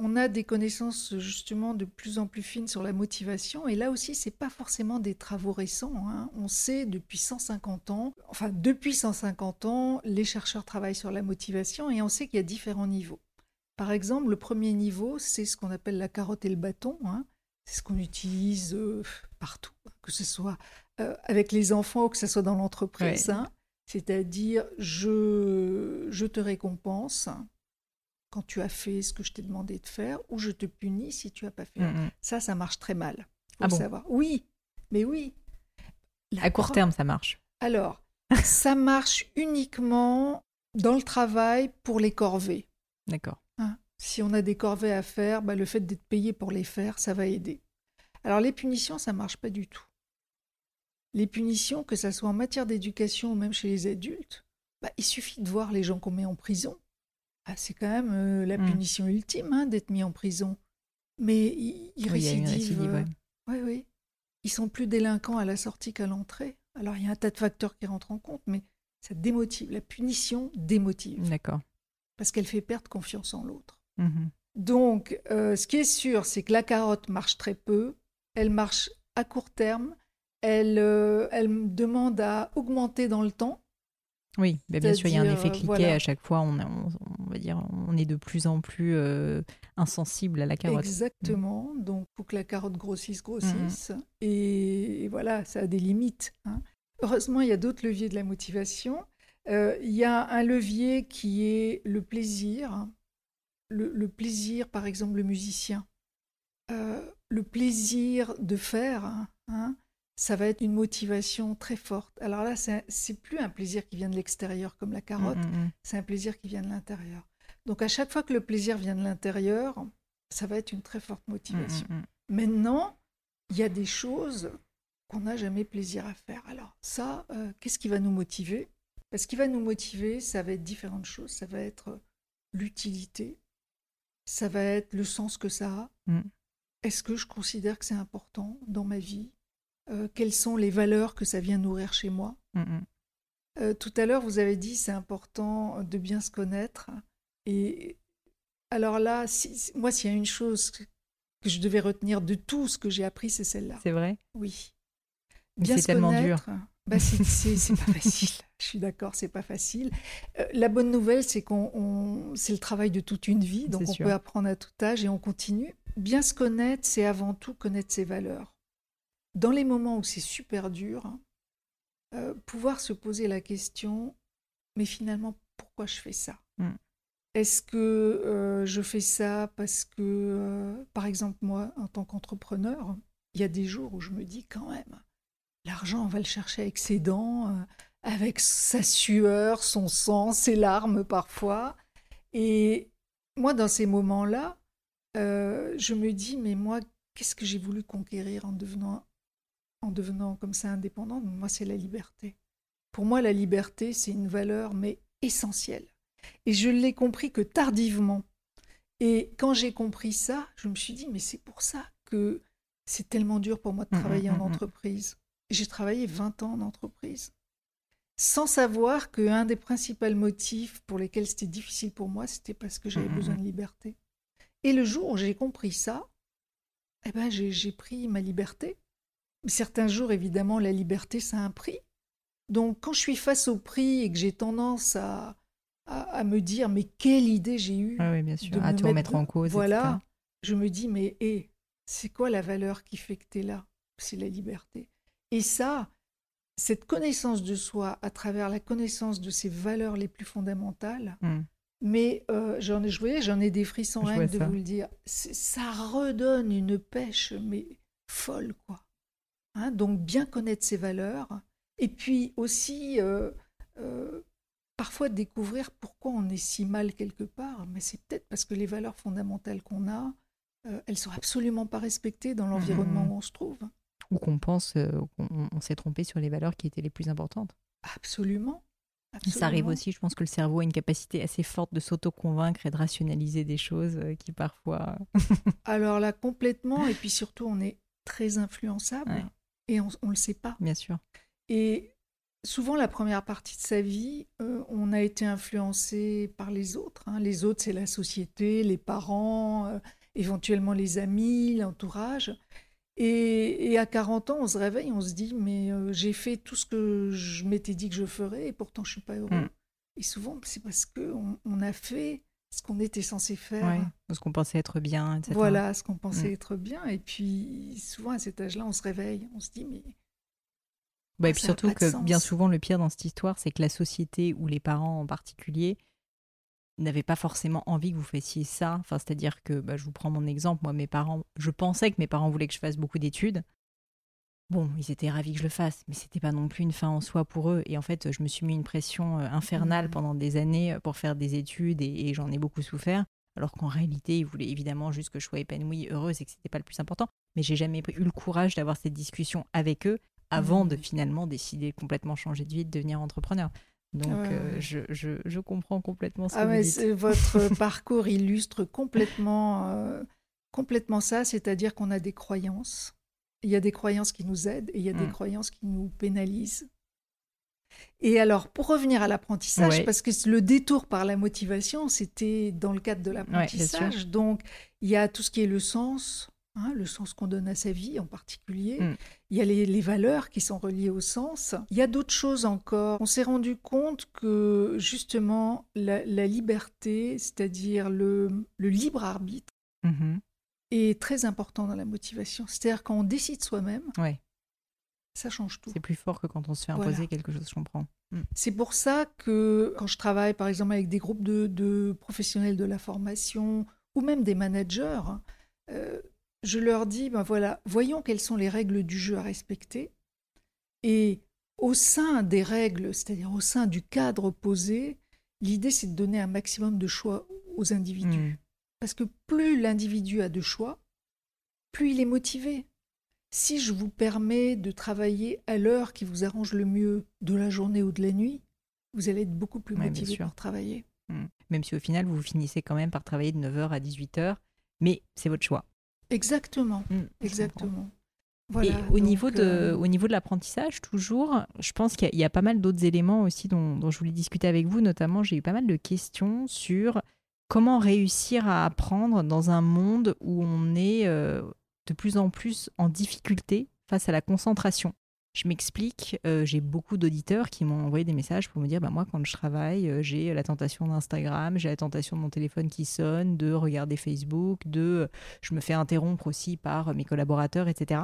On a des connaissances justement de plus en plus fines sur la motivation et là aussi, c'est pas forcément des travaux récents. hein. On sait depuis 150 ans, enfin depuis 150 ans, les chercheurs travaillent sur la motivation et on sait qu'il y a différents niveaux. Par exemple, le premier niveau, c'est ce qu'on appelle la carotte et le bâton. hein. C'est ce qu'on utilise euh, partout, que ce soit euh, avec les enfants ou que ce soit dans l'entreprise. Ouais. hein. C'est-à-dire, je, je te récompense quand tu as fait ce que je t'ai demandé de faire ou je te punis si tu n'as pas fait. Mm, mm. Ça, ça marche très mal. Faut Ah bon? savoir. Oui, mais oui. La À court pro- terme, ça marche. Alors, (laughs) ça marche uniquement dans le travail pour les corvées. D'accord. hein? Si on a des corvées à faire, bah, le fait d'être payé pour les faire, ça va aider. Alors les punitions, ça marche pas du tout. Les punitions, que ça soit en matière d'éducation ou même chez les adultes, bah, il suffit de voir les gens qu'on met en prison. Ah, c'est quand même euh, la Mm. punition ultime hein, d'être mis en prison. Mais ils, ils Oui, récidivent. récidive, ouais. Oui, oui. Ils sont plus délinquants à la sortie qu'à l'entrée. Alors il y a un tas de facteurs qui rentrent en compte, mais ça démotive. La punition démotive D'accord. parce qu'elle fait perdre confiance en l'autre. Mhm. Donc, euh, ce qui est sûr, c'est que la carotte marche très peu. Elle marche à court terme. Elle, euh, elle demande à augmenter dans le temps. Oui, bien sûr, il y a un effet euh, cliquet voilà. à chaque fois. On, on, on va dire, on est de plus en plus euh, insensible à la carotte. Exactement. Donc, il faut que la carotte grossisse, grossisse. Mm-hmm. Et, et voilà, ça a des limites. hein. Heureusement, il y a d'autres leviers de la motivation. Euh, il y a un levier qui est le plaisir. Le, le plaisir, par exemple, le musicien. Euh, le plaisir de faire, hein, ça va être une motivation très forte. Alors là, c'est plus un plaisir qui vient de l'extérieur comme la carotte, Mm, mm, mm. c'est un plaisir qui vient de l'intérieur. Donc à chaque fois que le plaisir vient de l'intérieur, ça va être une très forte motivation. Maintenant, il y a des choses qu'on n'a jamais plaisir à faire. Alors ça, euh, qu'est-ce qui va nous motiver? Ce qui va nous motiver, ça va être différentes choses. Ça va être l'utilité, ça va être le sens que ça a. Est-ce que je considère que c'est important dans ma vie? Euh, Quelles sont les valeurs que ça vient nourrir chez moi Mm, mm. euh, tout à l'heure, vous avez dit c'est important de bien se connaître. Et alors là, si- moi, s'il y a une chose que, je devais retenir de tout ce que j'ai appris, c'est celle-là. C'est vrai? Oui. Bien c'est se tellement dur. connaître, bah, c'est- pas facile. (laughs) Je suis d'accord, c'est pas facile. Euh, la bonne nouvelle, c'est qu'on on- c'est le travail de toute une vie, donc on sûr. peut apprendre à tout âge et on continue. Bien se connaître, c'est avant tout connaître ses valeurs. Dans les moments où c'est super dur, euh, pouvoir se poser la question, mais finalement, pourquoi je fais ça? Mm. Est-ce que euh, je fais ça parce que, euh, par exemple, moi, en tant qu'entrepreneur, il y a des jours où je me dis quand même, l'argent, on va le chercher avec ses dents, avec sa sueur, son sang, ses larmes parfois. Et moi, dans ces moments-là, je me dis, mais moi, qu'est-ce que j'ai voulu conquérir en devenant, en devenant comme ça indépendante Moi, c'est la liberté. Pour moi, la liberté, c'est une valeur, mais essentielle. Et je l'ai compris que tardivement. Et quand j'ai compris ça, je me suis dit, mais c'est pour ça que c'est tellement dur pour moi de mmh, travailler mmh, en mmh, entreprise. J'ai travaillé 20 ans en entreprise sans savoir qu'un des principaux motifs pour lesquels c'était difficile pour moi, c'était parce que j'avais besoin de liberté. Et le jour où j'ai compris ça, eh ben, j'ai pris ma liberté. Certains jours, évidemment, la liberté, ça a un prix. Donc, quand je suis face au prix et que j'ai tendance à, à, me dire, mais quelle idée j'ai eue. Ah oui, bien sûr, à te remettre en cause. Voilà, je me dis, mais hé, c'est quoi la valeur qui fait que tu es là? C'est la liberté. Et ça, cette connaissance de soi à travers la connaissance de ses valeurs les plus fondamentales, hmm. mais euh, j'en ai joué, j'en ai des frissons rien de vous le dire. Ça redonne une pêche, mais folle, quoi. Hein, donc bien connaître ses valeurs, et puis aussi euh, euh, parfois découvrir pourquoi on est si mal quelque part, mais c'est peut-être parce que les valeurs fondamentales qu'on a, elles sont absolument pas respectées dans l'environnement hmm. où on se trouve ou qu'on pense euh, qu'on s'est trompé sur les valeurs qui étaient les plus importantes. Absolument. Ça arrive aussi, je pense que le cerveau a une capacité assez forte de s'auto-convaincre et de rationaliser des choses euh, qui parfois... Alors là, complètement, et puis surtout, on est très influençable et on ne le sait pas. Bien sûr. Et souvent, la première partie de sa vie, euh, on a été influencé par les autres. Hein. Les autres, c'est la société, les parents, éventuellement les amis, l'entourage. Et, à 40 ans, on se réveille, on se dit, mais euh, j'ai fait tout ce que je m'étais dit que je ferais et pourtant je suis pas heureux. Mm. Et souvent, c'est parce qu'on on a fait ce qu'on était censé faire. ce qu'on pensait être bien, etc. Voilà, ce qu'on pensait mm. être bien. Et puis, souvent, à cet âge-là, on se réveille, on se dit, mais... Bah, et puis surtout que bien souvent, le pire dans cette histoire, c'est que la société ou les parents en particulier n'avait pas forcément envie que vous fassiez ça. Enfin, c'est-à-dire que, bah, je vous prends mon exemple, moi, mes parents, je pensais que mes parents voulaient que je fasse beaucoup d'études. Bon, ils étaient ravis que je le fasse, mais c'était pas non plus une fin en soi pour eux. Et en fait, je me suis mis une pression euh, infernale mmh. pendant des années euh, pour faire des études et, j'en ai beaucoup souffert. Alors qu'en réalité, ils voulaient évidemment juste que je sois épanouie, heureuse et que c'était pas le plus important. Mais j'ai jamais eu le courage d'avoir cette discussion avec eux avant de mmh. finalement décider complètement changer de vie, de devenir entrepreneur. Donc, euh, je, je, je, comprends complètement ce ah que vous dites. Votre (laughs) parcours illustre complètement, euh, complètement ça, c'est-à-dire qu'on a des croyances. Il y a des croyances qui nous aident et il y a des mmh. croyances qui nous pénalisent. Et alors, pour revenir à l'apprentissage, parce que le détour par la motivation, c'était dans le cadre de l'apprentissage. donc, il y a tout ce qui est le sens, Hein, le sens qu'on donne à sa vie en particulier. Mm. Il y a les, valeurs qui sont reliées au sens. Il y a d'autres choses encore. On s'est rendu compte que justement la, liberté, c'est-à-dire le, libre arbitre, mm-hmm. Est très important dans la motivation. C'est-à-dire quand on décide soi-même, ça change tout. C'est plus fort que quand on se fait imposer quelque chose, je comprends. Mm. C'est pour ça que quand je travaille par exemple avec des groupes de, professionnels de la formation ou même des managers, euh, je leur dis, ben voilà, voyons quelles sont les règles du jeu à respecter. Et au sein des règles, c'est-à-dire au sein du cadre posé, l'idée c'est de donner un maximum de choix aux individus. Hmm. Parce que plus l'individu a de choix, plus il est motivé. Si je vous permets de travailler à l'heure qui vous arrange le mieux de la journée ou de la nuit, vous allez être beaucoup plus motivé pour travailler. Hmm. Même si au final, vous finissez quand même par travailler de 9h à 18h, mais c'est votre choix. Exactement, mm, exactement. Voilà, et au, niveau de, euh, au niveau de l'apprentissage, toujours, je pense qu'il y, a pas mal d'autres éléments aussi dont, je voulais discuter avec vous. Notamment, j'ai eu pas mal de questions sur comment réussir à apprendre dans un monde où on est euh, de plus en plus en difficulté face à la concentration? Je m'explique, euh, j'ai beaucoup d'auditeurs qui m'ont envoyé des messages pour me dire bah, moi, quand je travaille, euh, j'ai la tentation d'Instagram, j'ai la tentation de mon téléphone qui sonne, de regarder Facebook, de je me fais interrompre aussi par mes collaborateurs, etc.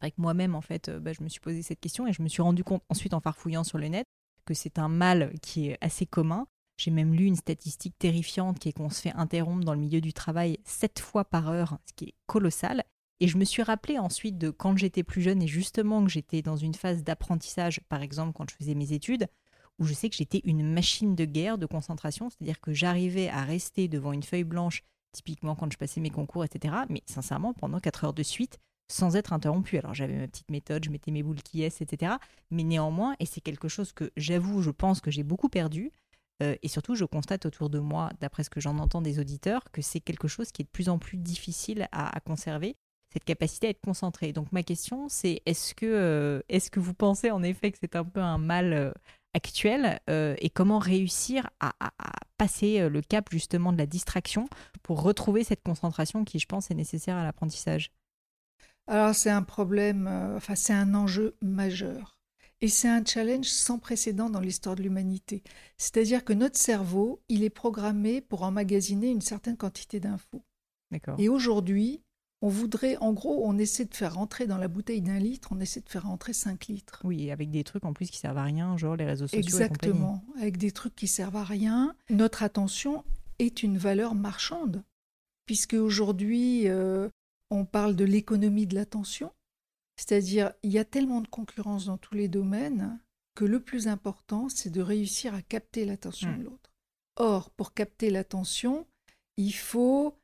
Avec moi-même, en fait, bah, je me suis posé cette question et je me suis rendu compte ensuite en farfouillant sur le net que c'est un mal qui est assez commun. J'ai même lu une statistique terrifiante qui est qu'on se fait interrompre dans le milieu du travail sept fois par heure, ce qui est colossal. Et je me suis rappelé ensuite de quand j'étais plus jeune et justement que j'étais dans une phase d'apprentissage, par exemple quand je faisais mes études, où je sais que j'étais une machine de guerre de concentration, c'est-à-dire que j'arrivais à rester devant une feuille blanche, typiquement quand je passais mes concours, etc., mais sincèrement pendant 4 heures de suite, sans être interrompu. Alors j'avais ma petite méthode, je mettais mes boules qui est, etc. Mais néanmoins, et c'est quelque chose que j'avoue, je pense que j'ai beaucoup perdu, euh, et surtout, je constate autour de moi, d'après ce que j'en entends des auditeurs, que c'est quelque chose qui est de plus en plus difficile à, conserver, cette capacité à être concentré. Donc ma question, c'est est-ce que, euh, est-ce que vous pensez en effet que c'est un peu un mal euh, actuel et comment réussir à, passer le cap justement de la distraction pour retrouver cette concentration qui, je pense, est nécessaire à l'apprentissage? Alors c'est un problème, enfin c'est un enjeu majeur. Et c'est un challenge sans précédent dans l'histoire de l'humanité. C'est-à-dire que notre cerveau, il est programmé pour emmagasiner une certaine quantité d'infos. Et aujourd'hui, on voudrait, en gros, on essaie de faire rentrer dans la bouteille d'un litre, on essaie de faire rentrer 5 litres. Oui, avec des trucs en plus qui servent à rien, genre les réseaux sociaux. Exactement, avec des trucs qui servent à rien. Notre attention est une valeur marchande, puisque aujourd'hui, euh, on parle de l'économie de l'attention. C'est-à-dire, il y a tellement de concurrence dans tous les domaines que le plus important, c'est de réussir à capter l'attention de hmm. l'autre. Or, pour capter l'attention, il faut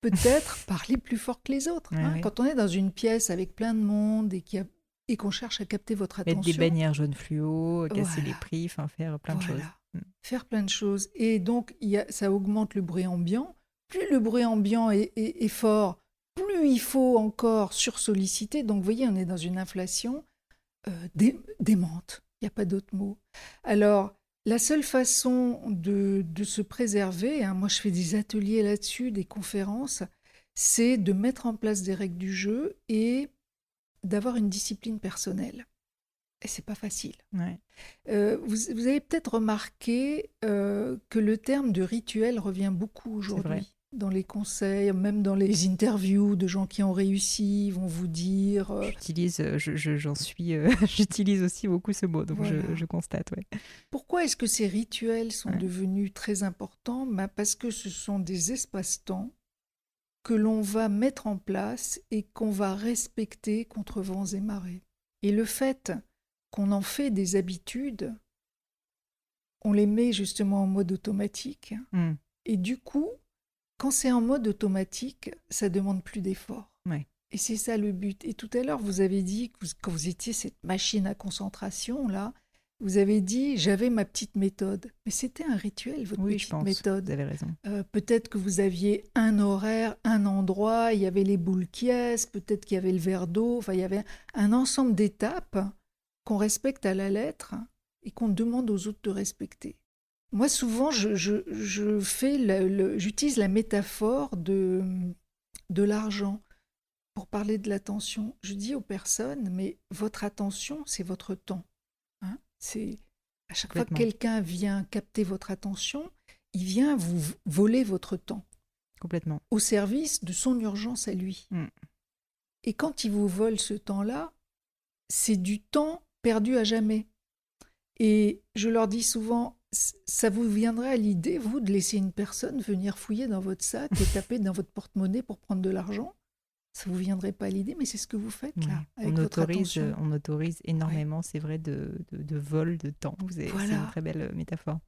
peut-être (laughs) parler plus fort que les autres. Hein. Quand on est dans une pièce avec plein de monde et qu'on cherche à capter votre attention. Mettre des bannières jaunes fluo, casser les prix, faire plein de choses. Hmm. Faire plein de choses. Et donc, ça augmente le bruit ambiant. Plus le bruit ambiant est fort, plus il faut encore sursolliciter. Donc, vous voyez, on est dans une inflation euh, démente. Il n'y a pas d'autre mot. Alors, la seule façon de, se préserver, hein, moi je fais des ateliers là-dessus, des conférences, c'est de mettre en place des règles du jeu et d'avoir une discipline personnelle. Et c'est pas facile. Euh, vous, avez peut-être remarqué euh, que le terme de rituel revient beaucoup aujourd'hui dans les conseils, même dans les interviews de gens qui ont réussi, vont vous dire. Euh, j'utilise, euh, j'en suis, euh, (laughs) j'utilise aussi beaucoup ce mot, donc je, constate. Ouais. Pourquoi est-ce que ces rituels sont devenus très importants? Bah Parce que ce sont des espaces-temps que l'on va mettre en place et qu'on va respecter contre vents et marées. Et le fait qu'on en fait des habitudes, on les met justement en mode automatique. Mmh. Et du coup, quand c'est en mode automatique, ça demande plus d'effort. Et c'est ça le but. Et tout à l'heure, vous avez dit, que quand vous étiez cette machine à concentration, là, vous avez dit, j'avais ma petite méthode. Mais c'était un rituel, votre oui, petite je pense, méthode. Vous avez raison. Euh, peut-être que vous aviez un horaire, un endroit, il y avait les boules qui peut-être qu'il y avait le verre d'eau, enfin, il y avait un ensemble d'étapes qu'on respecte à la lettre et qu'on demande aux autres de respecter. Moi, souvent, je, fais j'utilise la métaphore de, de l'argent pour parler de l'attention. Je dis aux personnes, mais votre attention, c'est votre temps. Hein. c'est à chaque fois que quelqu'un vient capter votre attention, il vient vous voler votre temps. Complètement. Au service de son urgence à lui. Mm. Et quand il vous vole ce temps-là, c'est du temps perdu à jamais. Et je leur dis souvent, ça vous viendrait à l'idée, vous, de laisser une personne venir fouiller dans votre sac et taper dans votre porte-monnaie pour prendre de l'argent? Ça vous viendrait pas à l'idée, mais c'est ce que vous faites là. on, autorise, on autorise énormément, c'est vrai, de, de, vol de temps. C'est une très belle euh, métaphore.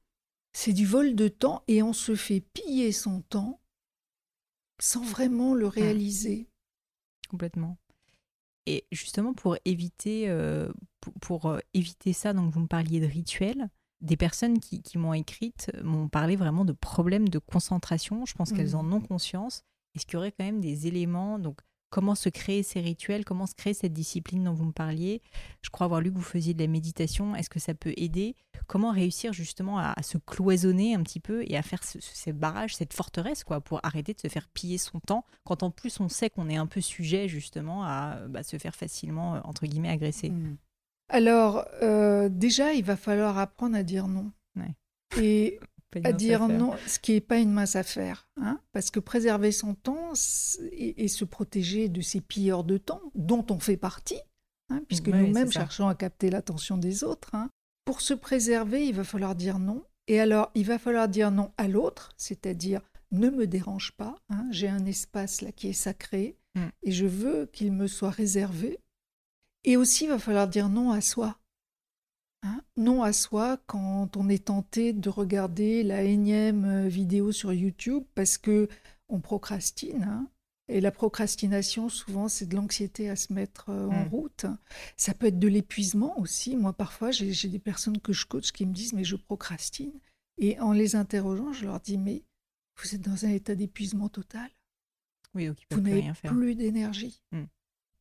C'est du vol de temps et on se fait piller son temps sans vraiment le réaliser. Complètement. Et justement, pour éviter, euh, pour, pour, euh, éviter ça, donc vous me parliez de rituels des personnes qui, m'ont écrite m'ont parlé vraiment de problèmes de concentration. Je pense qu'elles mmh. en ont conscience. Est-ce qu'il y aurait quand même des éléments Donc, comment se créer ces rituels Comment se créer cette discipline dont vous me parliez? Je crois avoir lu que vous faisiez de la méditation. Est-ce que ça peut aider? Comment réussir justement à, se cloisonner un petit peu et à faire ce, ces barrages, cette forteresse, quoi, pour arrêter de se faire piller son temps quand en plus on sait qu'on est un peu sujet justement à bah, se faire facilement, entre guillemets, agresser? Mmh. Alors, euh, déjà, il va falloir apprendre à dire non. Et (laughs) à dire non, ce qui n'est pas une mince affaire. Hein parce que préserver son temps et, se protéger de ces pilleurs de temps, dont on fait partie, hein, puisque nous-mêmes cherchons à capter l'attention des autres, hein. pour se préserver, il va falloir dire non. Et alors, il va falloir dire non à l'autre, c'est-à-dire ne me dérange pas, j'ai un espace là qui est sacré, Mm. Et je veux qu'il me soit réservé. Et aussi, il va falloir dire non à soi. Hein, non à soi quand on est tenté de regarder la énième euh, vidéo sur YouTube parce que on procrastine. hein. Et la procrastination, souvent, c'est de l'anxiété à se mettre euh, en Mm. route. Ça peut être de l'épuisement aussi. Moi, parfois, j'ai des personnes que je coach qui me disent Mais je procrastine. Et en les interrogeant, je leur dis Mais vous êtes dans un état d'épuisement total. Oui, Vous plus n'avez plus d'énergie. Mm.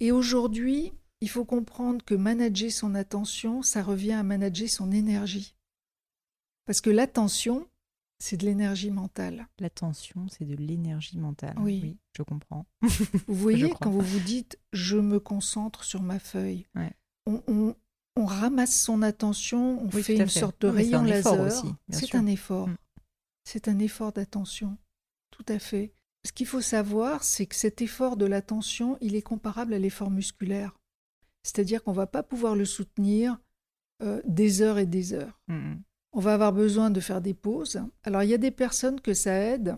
Et aujourd'hui, il faut comprendre que manager son attention, ça revient à manager son énergie. Parce que l'attention, c'est de l'énergie mentale. L'attention, c'est de l'énergie mentale. Oui. je comprends. (laughs) Vous voyez, quand vous vous dites je me concentre sur ma feuille, Ouais. on, on- on ramasse son attention, on Oui, fait une fait. sorte de Oui, rayon laser. C'est un effort. Mm. C'est un effort d'attention. Tout à fait. Ce qu'il faut savoir, c'est que cet effort de l'attention, il est comparable à l'effort musculaire. C'est-à-dire qu'on ne va pas pouvoir le soutenir euh, des heures et des heures. On va avoir besoin de faire des pauses. Alors, il y a des personnes que ça aide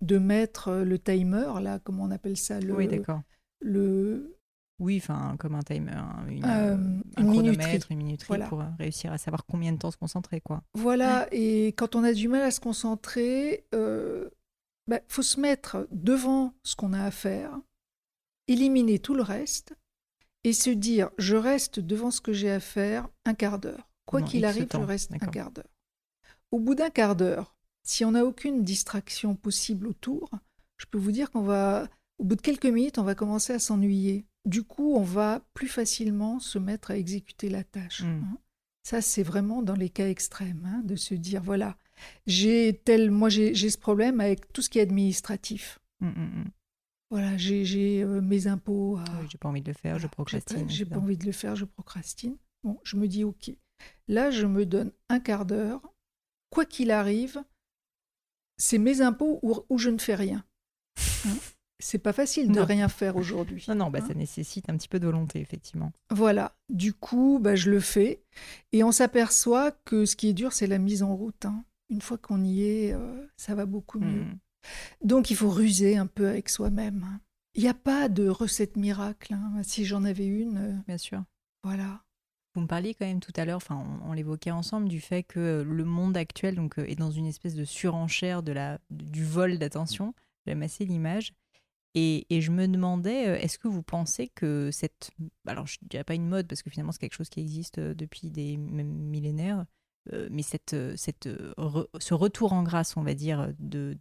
de mettre euh, le timer, là, comment on appelle ça le, Oui, d'accord. le, Oui, enfin, comme un timer, hein, une, Euh, euh, une un minuterie. chronomètre, une minuterie Voilà. pour réussir à savoir combien de temps se concentrer, quoi. Voilà, et quand on a du mal à se concentrer, il faut se mettre devant ce qu'on a à faire, éliminer tout le reste et se dire je reste devant ce que j'ai à faire un quart d'heure. Quoi qu'il arrive, je reste un quart d'heure. Au bout d'un quart d'heure, si on n'a aucune distraction possible autour, je peux vous dire qu'on va, au bout de quelques minutes, on va commencer à s'ennuyer. Du coup, on va plus facilement se mettre à exécuter la tâche. Mm. hein. Ça, c'est vraiment dans les cas extrêmes, hein, de se dire voilà, j'ai tel, moi j'ai ce problème avec tout ce qui est administratif. Mm, mm, mm. Voilà, j'ai euh, mes impôts à, Oui, j'ai pas envie de le faire, je procrastine. J'ai pas, pas envie de le faire, je procrastine. Bon, je me dis ok. Là, je me donne un quart d'heure. Quoi qu'il arrive, c'est mes impôts ou, ou je ne fais rien. Hein? C'est pas facile de Non. rien faire aujourd'hui. Non, non, bah, hein. ça nécessite un petit peu de volonté, effectivement. Voilà. Du coup, bah, je le fais. Et on s'aperçoit que ce qui est dur, c'est la mise en route. hein. Une fois qu'on y est, euh, ça va beaucoup mieux. Mm. Donc, il faut ruser un peu avec soi-même. Il n'y a pas de recette miracle. hein. Si j'en avais une, euh, Bien sûr. voilà. Vous me parliez quand même tout à l'heure, enfin on, on l'évoquait ensemble, du fait que euh, le monde actuel donc, euh, est dans une espèce de surenchère de la, du vol d'attention. J'aime assez l'image. Et, et je me demandais, est-ce que vous pensez que cette... Alors je ne dirais pas une mode, parce que finalement c'est quelque chose qui existe depuis des millénaires, mais cette, euh, euh, ce retour en grâce, on va dire, de,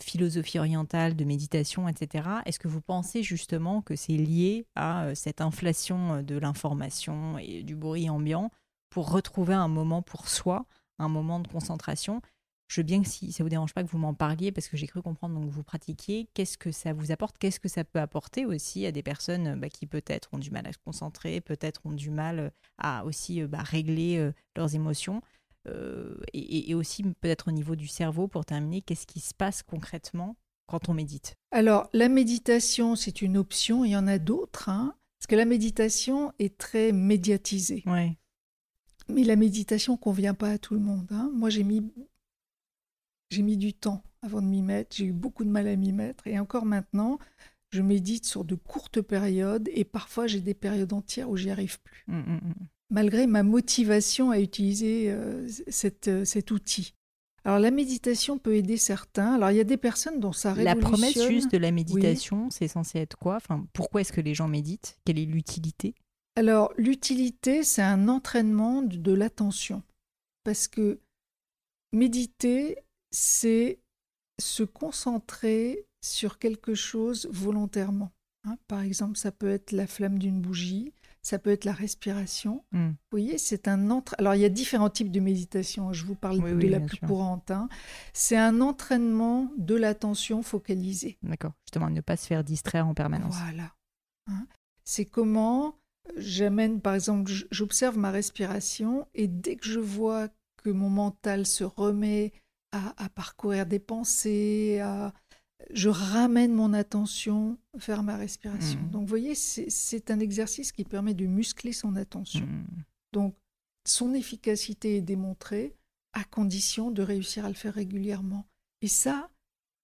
philosophie orientale, de méditation, etc. Est-ce que vous pensez justement que c'est lié à euh, cette inflation euh, de l'information et du bruit ambiant pour retrouver un moment pour soi, un moment de concentration? Je veux bien que si ça vous dérange pas que vous m'en parliez parce que j'ai cru comprendre donc vous pratiquiez. Qu'est-ce que ça vous apporte? Qu'est-ce que ça peut apporter aussi à des personnes euh, bah, qui peut-être ont du mal à se concentrer, peut-être ont du mal euh, à aussi euh, bah, régler leurs émotions euh, et aussi peut-être au niveau du cerveau pour terminer, qu'est-ce qui se passe concrètement quand on médite? Alors, la méditation, c'est une option. Il y en a d'autres. hein, parce que la méditation est très médiatisée. Ouais. Mais la méditation convient pas à tout le monde. hein. Moi, j'ai mis, j'ai mis du temps avant de m'y mettre. J'ai eu beaucoup de mal à m'y mettre. Et encore maintenant, je médite sur de courtes périodes. Et parfois, j'ai des périodes entières où j'y arrive plus. Mm, mm, mm. Malgré ma motivation à utiliser euh, cette, euh, cet outil. Alors, la méditation peut aider certains. Alors, il y a des personnes dont ça La révolutionne. promesse juste de la méditation, c'est censé être quoi? Enfin, Pourquoi est-ce que les gens méditent? Quelle est l'utilité? Alors, l'utilité, c'est un entraînement de l'attention. Parce que méditer, c'est se concentrer sur quelque chose volontairement. hein. Par exemple, ça peut être la flamme d'une bougie, ça peut être la respiration. Hmm. Vous voyez, c'est un entra... Alors, il y a différents types de méditation. Je vous parle Oui, de oui, la plus sûr. courante. hein. C'est un entraînement de l'attention focalisée. D'accord. Justement, ne pas se faire distraire en permanence. Voilà. Hein. C'est comment j'amène, par exemple, j'observe ma respiration et dès que je vois que mon mental se remet à, à parcourir des pensées, à- je ramène mon attention vers ma respiration. Mhm. Donc, vous voyez, c'est un exercice qui permet de muscler son attention. Mm. Donc, son efficacité est démontrée à condition de réussir à le faire régulièrement. Et ça,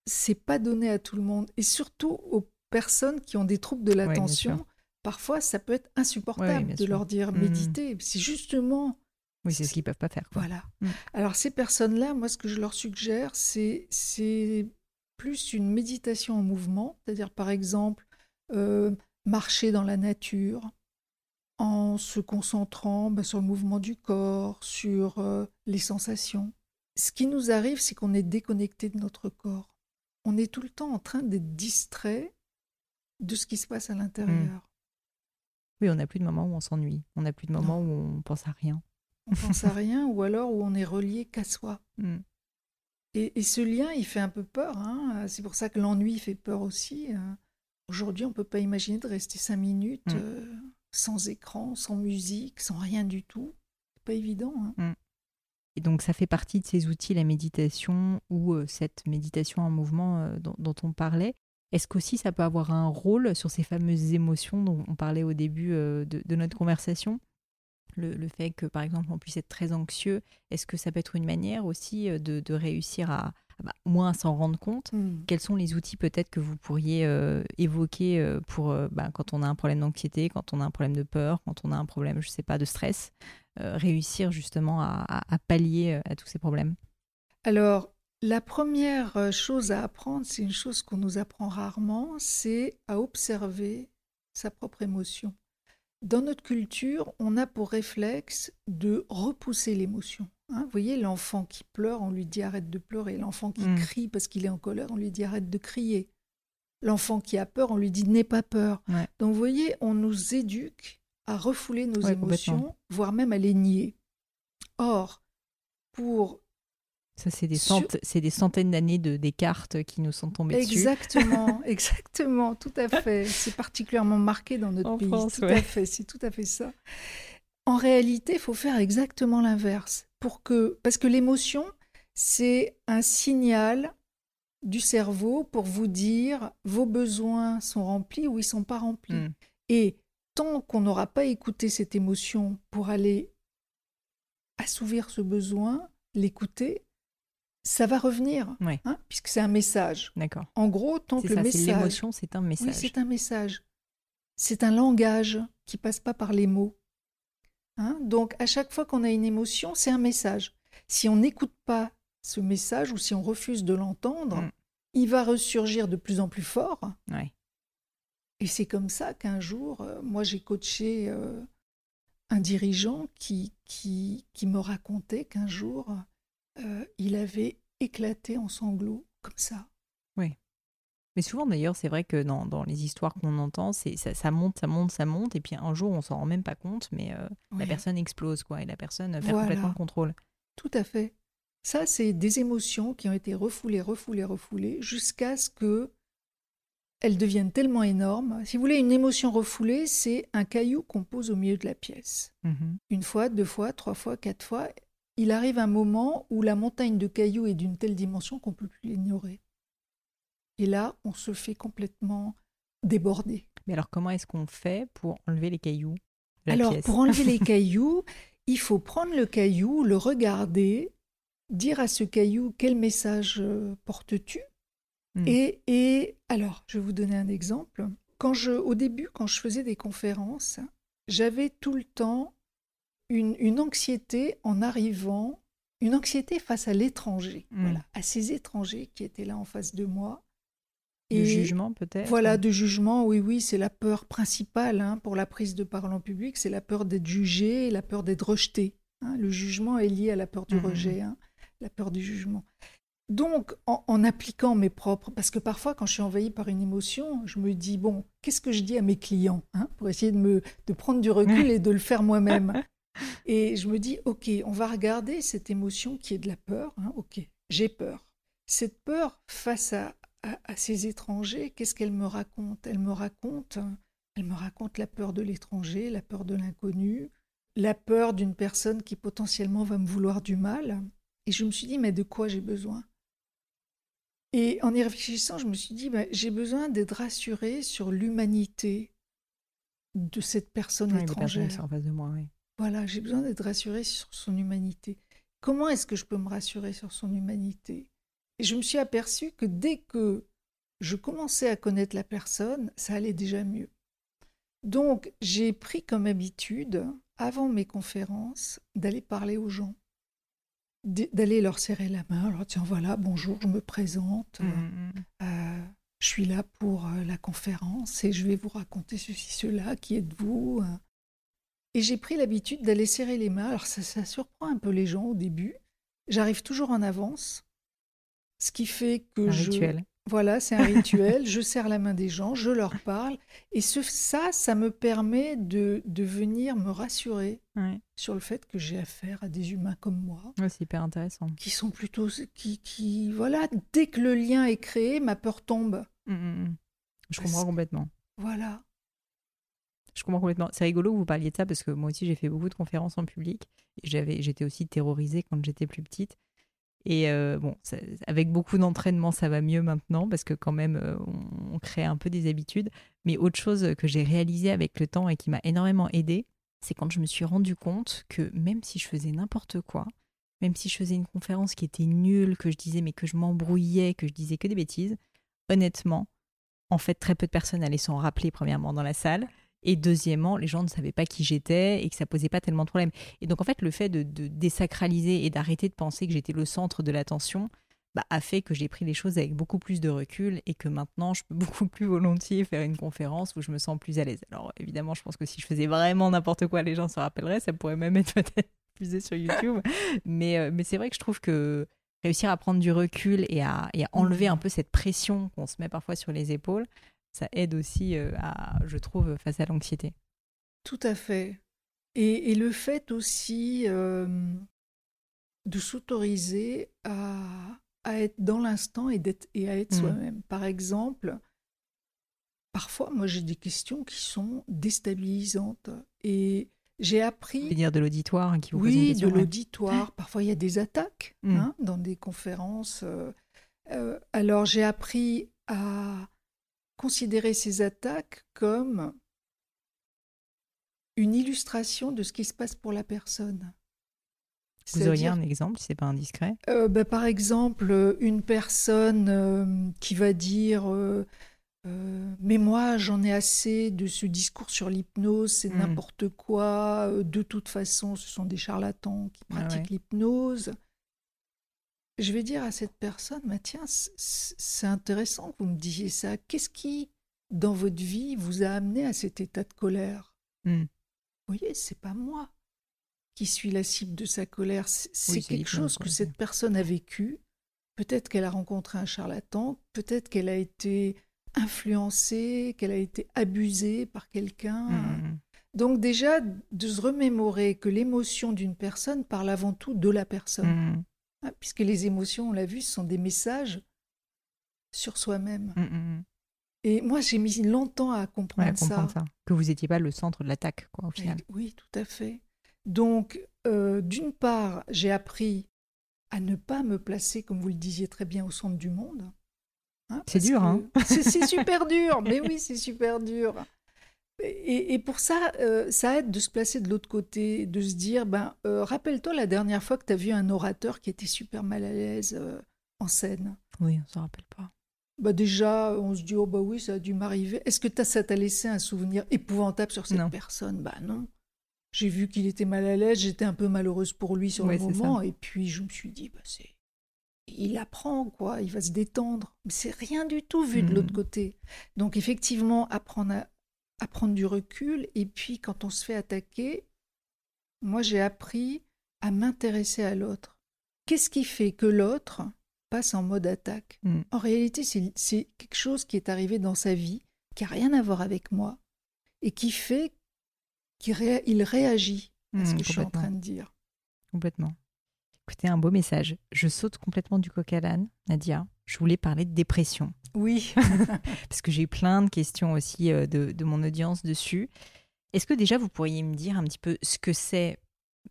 c'est pas donné à tout le monde. Et surtout aux personnes qui ont des troubles de l'attention, parfois ça peut être insupportable de leur dire mmh. méditer. C'est justement. Oui, c'est ce qu'ils peuvent pas faire. Voilà. Mmh. Alors ces personnes-là, moi, ce que je leur suggère, c'est plus une méditation en mouvement, c'est-à-dire par exemple euh, marcher dans la nature en se concentrant bah, sur le mouvement du corps, sur euh, les sensations. Ce qui nous arrive, c'est qu'on est déconnecté de notre corps. On est tout le temps en train d'être distrait de ce qui se passe à l'intérieur. Mmh. Oui, on n'a plus de moments où on s'ennuie. On n'a plus de moments où on pense à rien. On pense à rien ou alors où on est relié qu'à soi. Mmh. Et, ce lien, il fait un peu peur. Hein. C'est pour ça que l'ennui fait peur aussi. Hein. Aujourd'hui, on ne peut pas imaginer de rester cinq minutes mmh. euh, sans écran, sans musique, sans rien du tout. C'est pas évident. Hein. Et donc, ça fait partie de ces outils, la méditation ou euh, cette méditation en mouvement euh, dont, on parlait. Est-ce qu'aussi ça peut avoir un rôle sur ces fameuses émotions dont on parlait au début euh, de, notre conversation? Le, fait que, par exemple, on puisse être très anxieux, est-ce que ça peut être une manière aussi euh, de, réussir à, bah, moins s'en rendre compte? Hmm. Quels sont les outils peut-être que vous pourriez euh, évoquer pour bah, quand on a un problème d'anxiété, quand on a un problème de peur, quand on a un problème, je ne sais pas, de stress, réussir justement à, à pallier à tous ces problèmes? Alors, la première euh, chose à apprendre, c'est une chose qu'on nous apprend rarement, c'est à observer sa propre émotion. Dans notre culture, on a pour réflexe de repousser l'émotion. Hein. vous voyez, l'enfant qui pleure, on lui dit arrête de pleurer. L'enfant qui mmh. crie parce qu'il est en colère, on lui dit arrête de crier. L'enfant qui a peur, on lui dit n'aie pas peur. Donc vous voyez, on nous éduque à refouler nos émotions, voire même à les nier. Or, pour ça, c'est des, des, centaines d'années de, des cartes qui nous sont tombées dessus. Exactement, (laughs) exactement, tout à fait. C'est particulièrement marqué dans notre pays. tout à fait, c'est tout à fait ça. En réalité, il faut faire exactement l'inverse. Pour que, parce que l'émotion, c'est un signal du cerveau pour vous dire vos besoins sont remplis ou ils sont pas remplis. Hmm. Et tant qu'on n'aura pas écouté cette émotion pour aller assouvir ce besoin, l'écouter, ça va revenir, hein, puisque c'est un message. D'accord. En gros, tant que le message. L'émotion, c'est un message. Oui, c'est un message. C'est un langage qui passe pas par les mots. Hein. Donc, à chaque fois qu'on a une émotion, c'est un message. Si on n'écoute pas ce message ou si on refuse de l'entendre, mm. il va ressurgir de plus en plus fort. Et c'est comme ça qu'un jour, euh, moi, j'ai coaché euh, un dirigeant qui, qui, qui me racontait qu'un jour, euh, il avait éclaté en sanglots comme ça. Oui. Mais souvent d'ailleurs, c'est vrai que dans, dans les histoires qu'on entend, c'est ça, ça, monte, ça monte, ça monte, et puis un jour on s'en rend même pas compte, mais euh, la personne explose quoi, et la personne perd complètement le contrôle. Tout à fait. Ça, c'est des émotions qui ont été refoulées, refoulées, refoulées, jusqu'à ce que elles deviennent tellement énormes. Si vous voulez, une émotion refoulée, c'est un caillou qu'on pose au milieu de la pièce. Mmh une fois, deux fois, trois fois, quatre fois, il arrive un moment où la montagne de cailloux est d'une telle dimension qu'on ne peut plus l'ignorer. Et là, on se fait complètement déborder. Mais alors, comment est-ce qu'on fait pour enlever les cailloux Alors, pour enlever les cailloux, (laughs) il faut prendre le caillou, le regarder, dire à ce caillou quel message euh, portes-tu? Hmm. et, et, alors, je vais vous donner un exemple. Quand je, au début, quand je faisais des conférences, j'avais tout le temps une, anxiété en arrivant, une anxiété face à l'étranger, hmm. voilà, à ces étrangers qui étaient là en face de moi. Et jugement peut-être Voilà, de jugement, oui, oui, c'est la peur principale hein, pour la prise de parole en public, c'est la peur d'être jugé, la peur d'être rejeté. Hein. Le jugement est lié à la peur du hmm. rejet, hein, la peur du jugement. Donc, en, appliquant mes propres, parce que parfois, quand je suis envahie par une émotion, je me dis bon, qu'est-ce que je dis à mes clients, pour essayer de me de prendre du recul (laughs) et de le faire moi-même. Et je me dis, ok, on va regarder cette émotion qui est de la peur. Hein, ok, j'ai peur. Cette peur face à, à, ces étrangers, qu'est-ce qu'elle me raconte? Elle me raconte, elle me raconte la peur de l'étranger, la peur de l'inconnu, la peur d'une personne qui potentiellement va me vouloir du mal. Et je me suis dit, mais de quoi j'ai besoin? Et en y réfléchissant, je me suis dit, ben, j'ai besoin d'être rassurée sur l'humanité de cette personne étrangère. en face de moi, oui. Voilà, j'ai besoin d'être rassurée sur son humanité. Comment est-ce que je peux me rassurer sur son humanité? Et je me suis aperçue que dès que je commençais à connaître la personne, ça allait déjà mieux. Donc, j'ai pris comme habitude, avant mes conférences, d'aller parler aux gens, d'aller leur serrer la main. Alors, tiens, voilà, bonjour, je me présente. Mmh, mmh, mmh. Euh, je suis là pour euh, la conférence et je vais vous raconter ceci, cela, qui êtes-vous Et j'ai pris l'habitude d'aller serrer les mains. Alors, ça, ça surprend un peu les gens au début. J'arrive toujours en avance, ce qui fait que un je... Rituel. Voilà, c'est un rituel. (laughs) je serre la main des gens, je leur parle. Et ce, ça, ça me permet de, de venir me rassurer sur le fait que j'ai affaire à des humains comme moi. c'est hyper intéressant. Qui sont plutôt. Qui, qui, voilà, dès que le lien est créé, ma peur tombe. Mmh, mmh, mmh. Je comprends complètement. Voilà. Je comprends complètement. C'est rigolo que vous parliez de ça parce que moi aussi, j'ai fait beaucoup de conférences en public. J'avais, j'étais aussi terrorisée quand j'étais plus petite. Et euh, bon, avec beaucoup d'entraînement, ça va mieux maintenant parce que quand même, euh, on, crée un peu des habitudes. Mais autre chose que j'ai réalisé avec le temps et qui m'a énormément aidé, c'est quand je me suis rendu compte que même si je faisais n'importe quoi, même si je faisais une conférence qui était nulle, que je disais mais que je m'embrouillais, que je disais que des bêtises, honnêtement, en fait, très peu de personnes allaient s'en rappeler premièrement dans la salle. Et deuxièmement, les gens ne savaient pas qui j'étais et que ça posait pas tellement de problèmes. Et donc, en fait, le fait de, désacraliser et d'arrêter de penser que j'étais le centre de l'attention bah, a fait que j'ai pris les choses avec beaucoup plus de recul et que maintenant, je peux (laughs) beaucoup plus volontiers faire une conférence où je me sens plus à l'aise. Alors, évidemment, je pense que si je faisais vraiment n'importe quoi, les gens se rappelleraient. Ça pourrait même être (laughs) peut-être diffusé sur YouTube. mais, euh, mais c'est vrai que je trouve que réussir à prendre du recul et à, et à enlever un peu cette pression qu'on se met parfois sur les épaules, ça aide aussi euh, à, je trouve, face à l'anxiété. Tout à fait. Et, le fait aussi euh, de s'autoriser à, à, être dans l'instant et, et, à être mmh. soi-même. Par exemple, parfois, moi, j'ai des questions qui sont déstabilisantes. Et j'ai appris. Dire de l'auditoire hein, qui vous Oui, de l'auditoire. Parfois, il y a des attaques mmh. hein, dans des conférences. Euh, alors, j'ai appris à considérer ces attaques comme une illustration de ce qui se passe pour la personne. Vous auriez un exemple, si c'est pas indiscret? Euh, bah, Par exemple, une personne euh, qui va dire euh, Mais moi, j'en ai assez de ce discours sur l'hypnose, c'est hmm. n'importe quoi. De toute façon, ce sont des charlatans qui pratiquent l'hypnose je vais dire à cette personne, bah, tiens, c'est intéressant que vous me disiez ça. Qu'est-ce qui, dans votre vie, vous a amené à cet état de colère? Mmh. Vous voyez, c'est pas moi qui suis la cible de sa colère. C'est quelque chose que cette personne a vécu. Peut-être qu'elle a rencontré un charlatan, peut-être qu'elle a été influencée, qu'elle a été abusée par quelqu'un. Mmh, mmh, Donc déjà, de se remémorer que l'émotion d'une personne parle avant tout de la personne. Puisque les émotions, on l'a vu, sont des messages sur soi-même. Mmh, mmh, mmh. Et moi, j'ai mis longtemps à comprendre, ça. Que vous n'étiez pas le centre de l'attaque, quoi, au final. Oui, tout à fait. Donc, euh, d'une part, j'ai appris à ne pas me placer, comme vous le disiez très bien, au centre du monde. Hein, c'est dur, hein C'est (laughs) super dur, mais oui, c'est super dur. Et, pour ça, euh, ça aide de se placer de l'autre côté, de se dire, ben, euh, rappelle-toi la dernière fois que tu as vu un orateur qui était super mal à l'aise euh, en scène. Oui, on s'en rappelle pas. Bah déjà, on se dit, oh bah oui, ça a dû m'arriver. Est-ce que ça t'a laissé un souvenir épouvantable sur cette personne? Bah non. J'ai vu qu'il était mal à l'aise, j'étais un peu malheureuse pour lui sur le moment, et puis je me suis dit, bah c'est... Il apprend, quoi, il va se détendre. Mais c'est rien du tout vu de l'autre mmh. côté. Donc effectivement, apprendre à, à prendre du recul. Et puis, quand on se fait attaquer, moi, j'ai appris à m'intéresser à l'autre. Qu'est-ce qui fait que l'autre passe en mode attaque? Mm. En réalité, c'est quelque chose qui est arrivé dans sa vie, qui n'a rien à voir avec moi, et qui fait qu'il réagit à ce mm, que je suis en train de dire. Complètement. Écoutez, un beau message. Je saute complètement du coq à l'âne, Nadia. Je voulais parler de dépression. Oui. (laughs) Parce que j'ai eu plein de questions aussi euh, de, de mon audience dessus. Est-ce que déjà vous pourriez me dire un petit peu ce que c'est,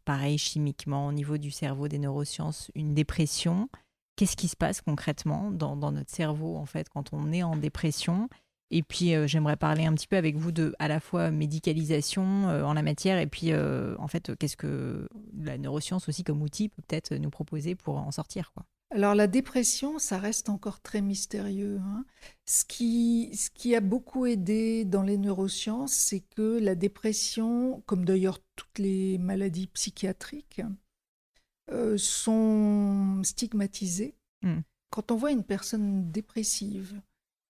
pareil chimiquement, au niveau du cerveau, des neurosciences, une dépression? Qu'est-ce qui se passe concrètement dans, dans, notre cerveau, en fait, quand on est en dépression? Et puis, euh, j'aimerais parler un petit peu avec vous de à la fois médicalisation euh, en la matière et puis, euh, en fait, qu'est-ce que la neuroscience aussi comme outil peut peut-être nous proposer pour en sortir quoi. Alors la dépression, ça reste encore très mystérieux. Hein. Ce, qui, ce qui a beaucoup aidé dans les neurosciences, c'est que la dépression, comme d'ailleurs toutes les maladies psychiatriques, euh, sont stigmatisées. Hmm. Quand on voit une personne dépressive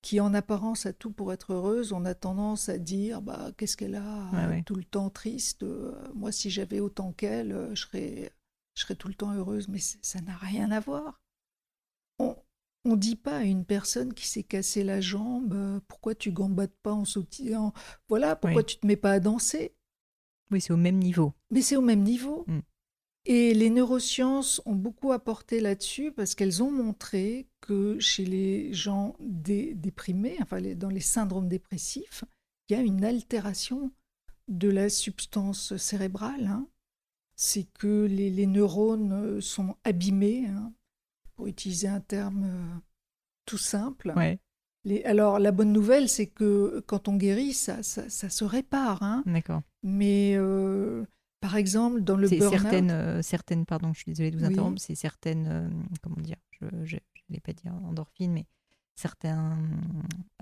qui en apparence a tout pour être heureuse, on a tendance à dire bah qu'est-ce qu'elle a tout le temps triste. Euh, moi, si j'avais autant qu'elle, euh, je serais, je serais tout le temps heureuse. Mais ça n'a rien à voir. On ne dit pas à une personne qui s'est cassé la jambe pourquoi tu gambades pas en sautillant. Voilà, pourquoi tu te mets pas à danser. Oui, c'est au même niveau. Mais c'est au même niveau. Hmm. Et les neurosciences ont beaucoup apporté là-dessus parce qu'elles ont montré que chez les gens déprimés, enfin dans les syndromes dépressifs, il y a une altération de la substance cérébrale. Hein. C'est que les, neurones sont abîmés, hein, pour utiliser un terme euh, tout simple. alors la bonne nouvelle, c'est que quand on guérit, ça, ça, se répare. Hein. D'accord. Mais euh, par exemple, dans le burn-out... Certaines, euh, certaines, pardon, je suis désolée de vous interrompre, c'est certaines, comment dire, je ne vais pas dire endorphines, mais certains,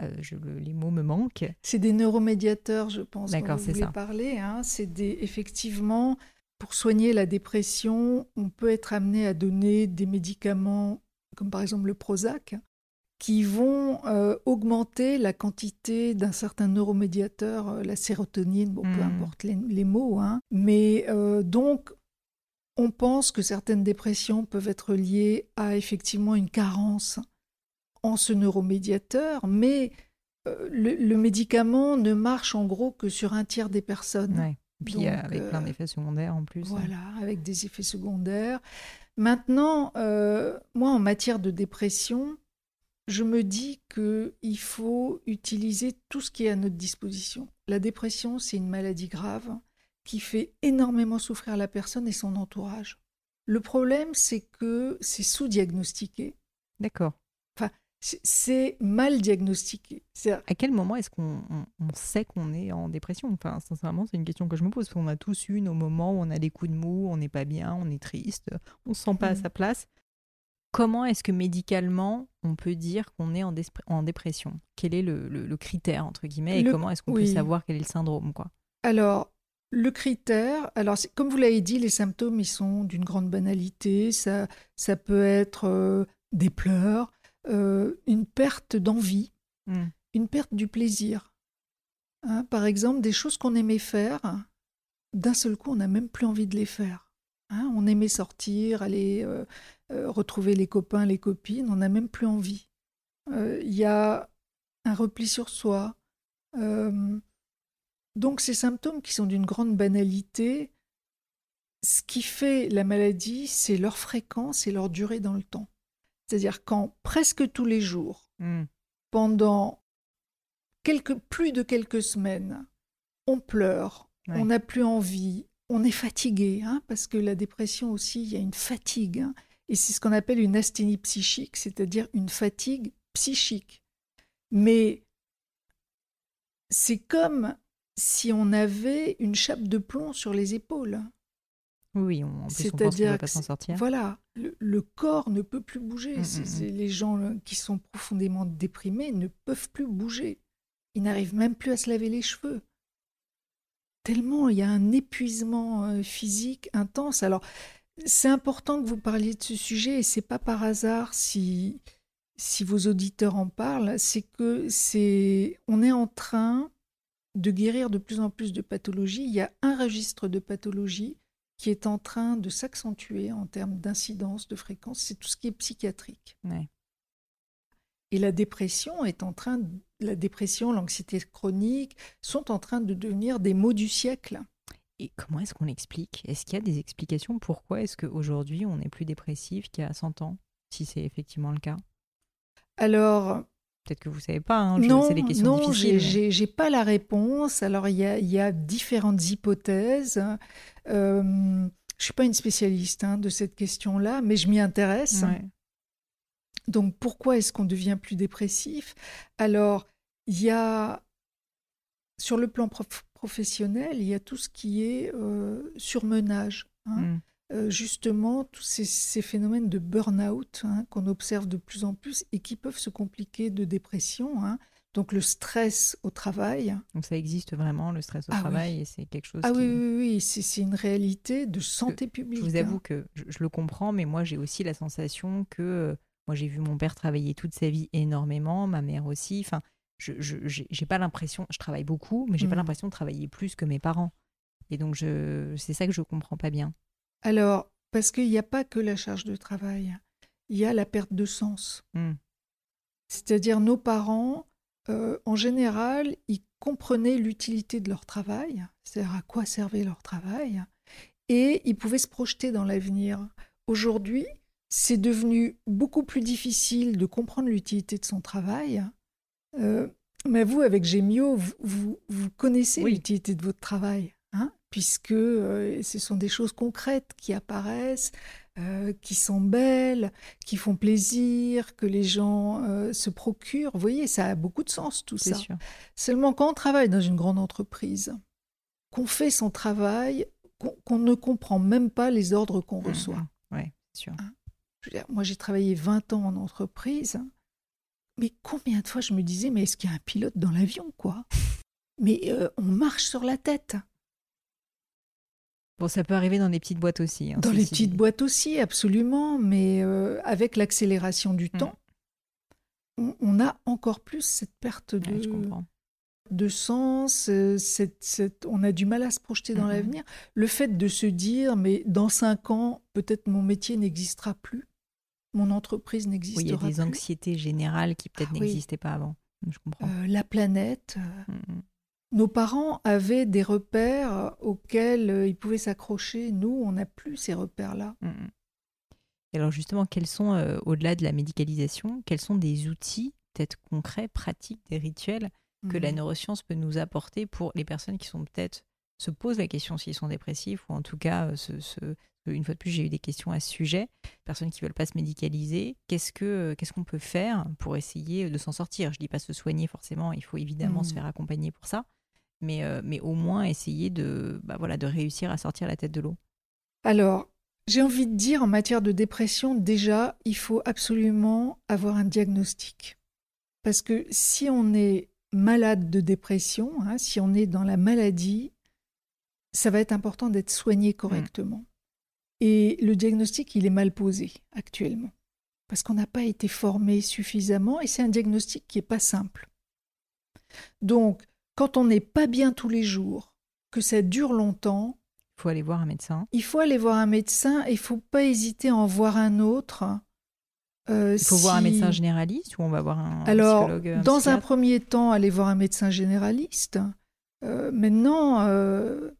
euh, je, les mots me manquent. C'est des neuromédiateurs, je pense, D'accord, c'est ça. parler. Hein. C'est des, effectivement, pour soigner la dépression, on peut être amené à donner des médicaments, comme par exemple le Prozac, qui vont euh, augmenter la quantité d'un certain neuromédiateur, euh, la sérotonine, bon, peu hmm. importe les, mots. Hein. Mais euh, donc, on pense que certaines dépressions peuvent être liées à effectivement une carence en ce neuromédiateur, mais le, médicament ne marche en gros que sur un tiers des personnes. Ouais. Puis avec plein d'effets secondaires en plus. Hein. Voilà, avec des effets secondaires. Maintenant, moi, en matière de dépression, je me dis qu'il faut utiliser tout ce qui est à notre disposition. La dépression, c'est une maladie grave qui fait énormément souffrir la personne et son entourage. Le problème, c'est que c'est sous-diagnostiqué. D'accord. C'est mal diagnostiqué. À quel moment est-ce qu'on sait qu'on est en dépression? Enfin, sincèrement, c'est une question que je me pose. Parce qu'on a tous eu nos moments où on a des coups de mou, on n'est pas bien, on est triste, on ne se sent pas à mmh. sa place comment est-ce que médicalement on peut dire qu'on est en, dépression? Quel est le, critère, entre guillemets, et comment est-ce qu'on peut savoir quel est le syndrome quoi? Alors, le critère, alors comme vous l'avez dit, les symptômes, ils sont d'une grande banalité. Ça, ça peut être euh, des pleurs, euh, une perte d'envie, mmh. une perte du plaisir. Hein, par exemple, des choses qu'on aimait faire, d'un seul coup, on n'a même plus envie de les faire. Hein. on aimait sortir, aller euh, euh, retrouver les copains, les copines, on n'a même plus envie. Il y a un repli sur soi. Donc ces symptômes qui sont d'une grande banalité, ce qui fait la maladie, c'est leur fréquence et leur durée dans le temps. C'est-à-dire quand presque tous les jours, hmm. pendant quelques, plus de quelques semaines, on pleure, on n'a plus envie, on est fatigué, hein, parce que la dépression aussi, il y a une fatigue. Hein. Et c'est ce qu'on appelle une asthénie psychique, c'est-à-dire une fatigue psychique. Mais c'est comme si on avait une chape de plomb sur les épaules. Oui, on, c'est-à-dire pas s'en sortir. Voilà, le, corps ne peut plus bouger. Mm, mm, mm. Les gens qui sont profondément déprimés ne peuvent plus bouger. Ils n'arrivent même plus à se laver les cheveux. Tellement il y a un épuisement euh, physique intense. Alors, c'est important que vous parliez de ce sujet et c'est pas par hasard si, si vos auditeurs en parlent, c'est que c'est on est en train de guérir de plus en plus de pathologies. Il y a un registre de pathologies qui est en train de s'accentuer en termes d'incidence, de fréquence, c'est tout ce qui est psychiatrique. Et la dépression est en train, la dépression, l'anxiété chronique sont en train de devenir des maux du siècle. Et comment est-ce qu'on l'explique? Est-ce qu'il y a des explications? Pourquoi est-ce qu'aujourd'hui on est plus dépressif qu'il y a 100 ans, si c'est effectivement le cas? Alors. Peut-être que vous ne savez pas, hein, non, c'est des questions non, j'ai, pas la réponse. Alors, il y a, y a différentes hypothèses. Euh, je ne suis pas une spécialiste hein, de cette question-là, mais je m'y intéresse. Donc, pourquoi est-ce qu'on devient plus dépressif? Alors, il y a, sur le plan professionnel, il y a tout ce qui est euh, surmenage. Hein. Mm. Euh, justement tous ces, phénomènes de burn-out hein, qu'on observe de plus en plus et qui peuvent se compliquer de dépression. Hein. Donc le stress au travail. Donc ça existe vraiment, le stress au ah travail, et c'est quelque chose. Ah oui, oui, oui, c'est une réalité de santé publique. Je vous avoue que je, le comprends, mais moi j'ai aussi la sensation que euh, moi j'ai vu mon père travailler toute sa vie énormément, ma mère aussi. Enfin, je j'ai pas l'impression, je travaille beaucoup, mais j'ai pas mmh. l'impression de travailler plus que mes parents. Et donc c'est ça que je comprends pas bien. Alors, parce qu'il n'y a pas que la charge de travail, il y a la perte de sens. Hmm. C'est-à-dire nos parents, euh, en général, ils comprenaient l'utilité de leur travail, c'est-à-dire à quoi servait leur travail, et ils pouvaient se projeter dans l'avenir. Aujourd'hui, c'est devenu beaucoup plus difficile de comprendre l'utilité de son travail. Euh, mais vous, avec Gemio, vous, vous, connaissez l'utilité de votre travail puisque euh, ce sont des choses concrètes qui apparaissent, euh, qui sont belles, qui font plaisir, que les gens euh, se procurent. Vous voyez, ça a beaucoup de sens tout ça. Seulement quand on travaille dans une grande entreprise, qu'on fait son travail, qu'on ne comprend même pas les ordres qu'on mmh, reçoit. Mmh. Oui, sûr. Hein? moi, j'ai travaillé 20 ans en entreprise. Mais combien de fois je me disais, mais est-ce qu'il y a un pilote dans l'avion, quoi? Mais on marche sur la tête. Bon, ça peut arriver dans des petites boîtes aussi. Hein, dans les petites boîtes aussi, absolument, mais euh, avec l'accélération du mm. temps, on, a encore plus cette perte de, de sens, euh, cette, on a du mal à se projeter dans mm-hmm. l'avenir. Le fait de se dire, mais dans cinq ans, peut-être mon métier n'existera plus, mon entreprise n'existera plus. Oui, il y a des anxiétés générales qui peut-être ah n'existaient pas avant. Je comprends. Euh, la planète. Mm-hmm. Nos parents avaient des repères auxquels euh, ils pouvaient s'accrocher. Nous, on n'a plus ces repères-là. Mm, mm. alors justement, quels sont, euh, au-delà de la médicalisation, quels sont des outils peut-être concrets, pratiques, des rituels que la mm. neuroscience peut nous apporter pour les personnes qui sont peut-être se posent la question s'ils sont dépressifs ou en tout cas euh, une fois de plus j'ai eu des questions à ce sujet personnes qui veulent pas se médicaliser qu'est-ce que qu'est-ce qu'on peut faire pour essayer de s'en sortir? Je dis pas se soigner forcément il faut évidemment se faire accompagner pour ça mais, euh, mais au moins essayer de, bah voilà, de réussir à sortir la tête de l'eau Alors, j'ai envie de dire, en matière de dépression, déjà, il faut absolument avoir un diagnostic. Parce que si on est malade de dépression, hein, si on est dans la maladie, ça va être important d'être soigné correctement. Mmh. Et le diagnostic, il est mal posé actuellement. Parce qu'on n'a pas été formé suffisamment et c'est un diagnostic qui n'est pas simple. Donc, quand on n'est pas bien tous les jours, que ça dure longtemps, il faut aller voir un médecin. Il faut aller voir un médecin et il faut pas hésiter à en voir un autre. Euh, il faut voir un médecin généraliste ou on va voir un Alors, psychologue dans un premier temps, aller voir un médecin généraliste. Euh, maintenant, euh,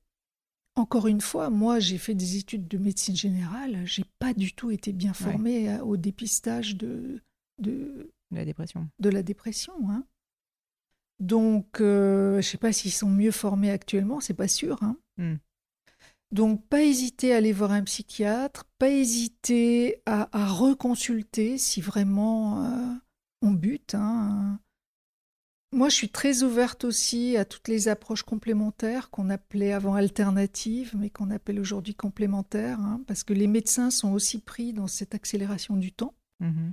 encore une fois, moi, j'ai fait des études de médecine générale. J'ai pas du tout été bien formée au dépistage de, de, la dépression. De la dépression, hein. Donc, euh, je ne sais pas s'ils sont mieux formés actuellement, c'est pas sûr. Hein. Hmm. Donc, pas hésiter à aller voir un psychiatre, pas hésiter à, reconsulter si vraiment euh, on bute. Hein. Moi, je suis très ouverte aussi à toutes les approches complémentaires qu'on appelait avant alternatives, mais qu'on appelle aujourd'hui complémentaires, hein, parce que les médecins sont aussi pris dans cette accélération du temps. Mmh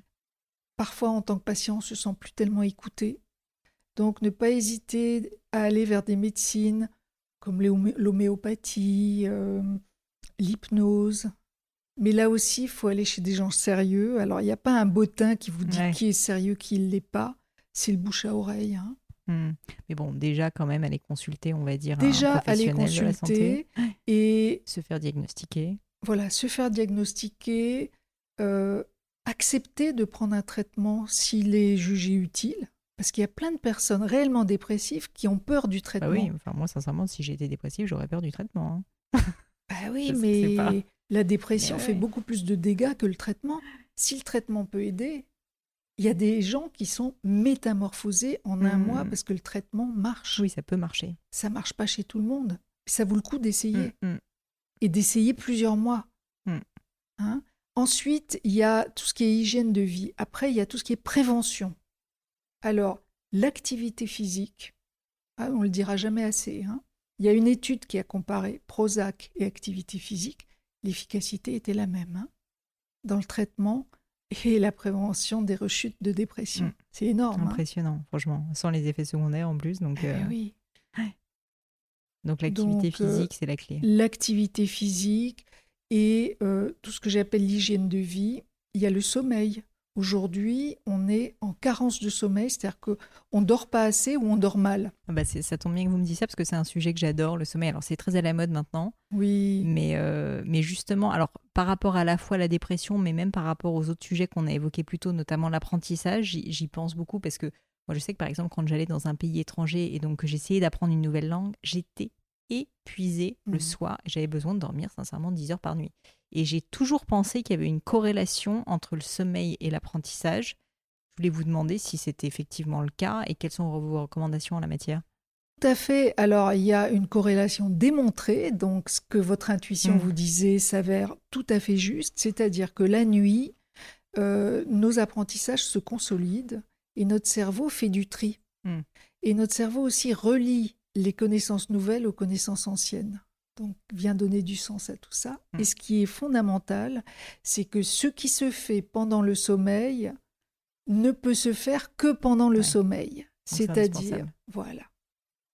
Parfois, en tant que patient, on se sent plus tellement écouté. Donc ne pas hésiter à aller vers des médecines comme l'homéopathie, euh, l'hypnose. Mais là aussi, il faut aller chez des gens sérieux. Alors, il n'y a pas un bottin qui vous dit qui est sérieux, qui ne l'est pas. C'est le bouche à oreille. Hein. Hmm. Mais bon, déjà, quand même, aller consulter, on va dire, déjà, un professionnel aller consulter et se faire diagnostiquer. Voilà, se faire diagnostiquer, euh, accepter de prendre un traitement s'il est jugé utile. Parce qu'il y a plein de personnes réellement dépressives qui ont peur du traitement. Bah oui, enfin moi sincèrement, si j'étais dépressive, j'aurais peur du traitement. Hein. (laughs) bah oui, (laughs) mais la dépression fait beaucoup plus de dégâts que le traitement. Si le traitement peut aider, il y a des gens qui sont métamorphosés en un mois mmh. parce que le traitement marche. Oui, ça peut marcher. Ça marche pas chez tout le monde. Ça vaut le coup d'essayer. Mmh, mmh. Et d'essayer plusieurs mois. Hein Ensuite, il y a tout ce qui est hygiène de vie. Après, il y a tout ce qui est prévention. Alors, l'activité physique, ah, on ne le dira jamais assez, hein. il y a une étude qui a comparé Prozac et activité physique, l'efficacité était la même hein, dans le traitement et la prévention des rechutes de dépression. Mm. C'est énorme. hein. Impressionnant, franchement. Sans les effets secondaires en plus. Donc, Eh euh, oui. donc l'activité euh, physique, c'est la clé. L'activité physique et euh, tout ce que j'appelle l'hygiène de vie. Il y a le sommeil. Aujourd'hui, on est en carence de sommeil, c'est-à-dire qu'on ne dort pas assez ou on dort mal. Ah bah, ça tombe bien que vous me disiez ça parce que c'est un sujet que j'adore, le sommeil. Alors c'est très à la mode maintenant, Oui. mais, euh, mais justement, alors par rapport à la fois à la dépression, mais même par rapport aux autres sujets qu'on a évoqués plus tôt, notamment l'apprentissage, j'y j'y pense beaucoup parce que moi je sais que par exemple quand j'allais dans un pays étranger et donc que j'essayais d'apprendre une nouvelle langue, j'étais épuisée le Mhm. soir. J'avais besoin de dormir sincèrement 10 heures par nuit. Et j'ai toujours pensé qu'il y avait une corrélation entre le sommeil et l'apprentissage. Je voulais vous demander si c'était effectivement le cas et quelles sont vos recommandations en la matière. Tout à fait. Alors, il y a une corrélation démontrée. Donc, ce que votre intuition Mm. vous disait s'avère tout à fait juste. C'est-à-dire que la nuit, euh, nos apprentissages se consolident et notre cerveau fait du tri. Mm. Et notre cerveau aussi relie les connaissances nouvelles aux connaissances anciennes. Donc, vient donner du sens à tout ça. Mm. Et ce qui est fondamental, c'est que ce qui se fait pendant le sommeil ne peut se faire que pendant le Ouais. sommeil. c'est C'est-à-dire, voilà.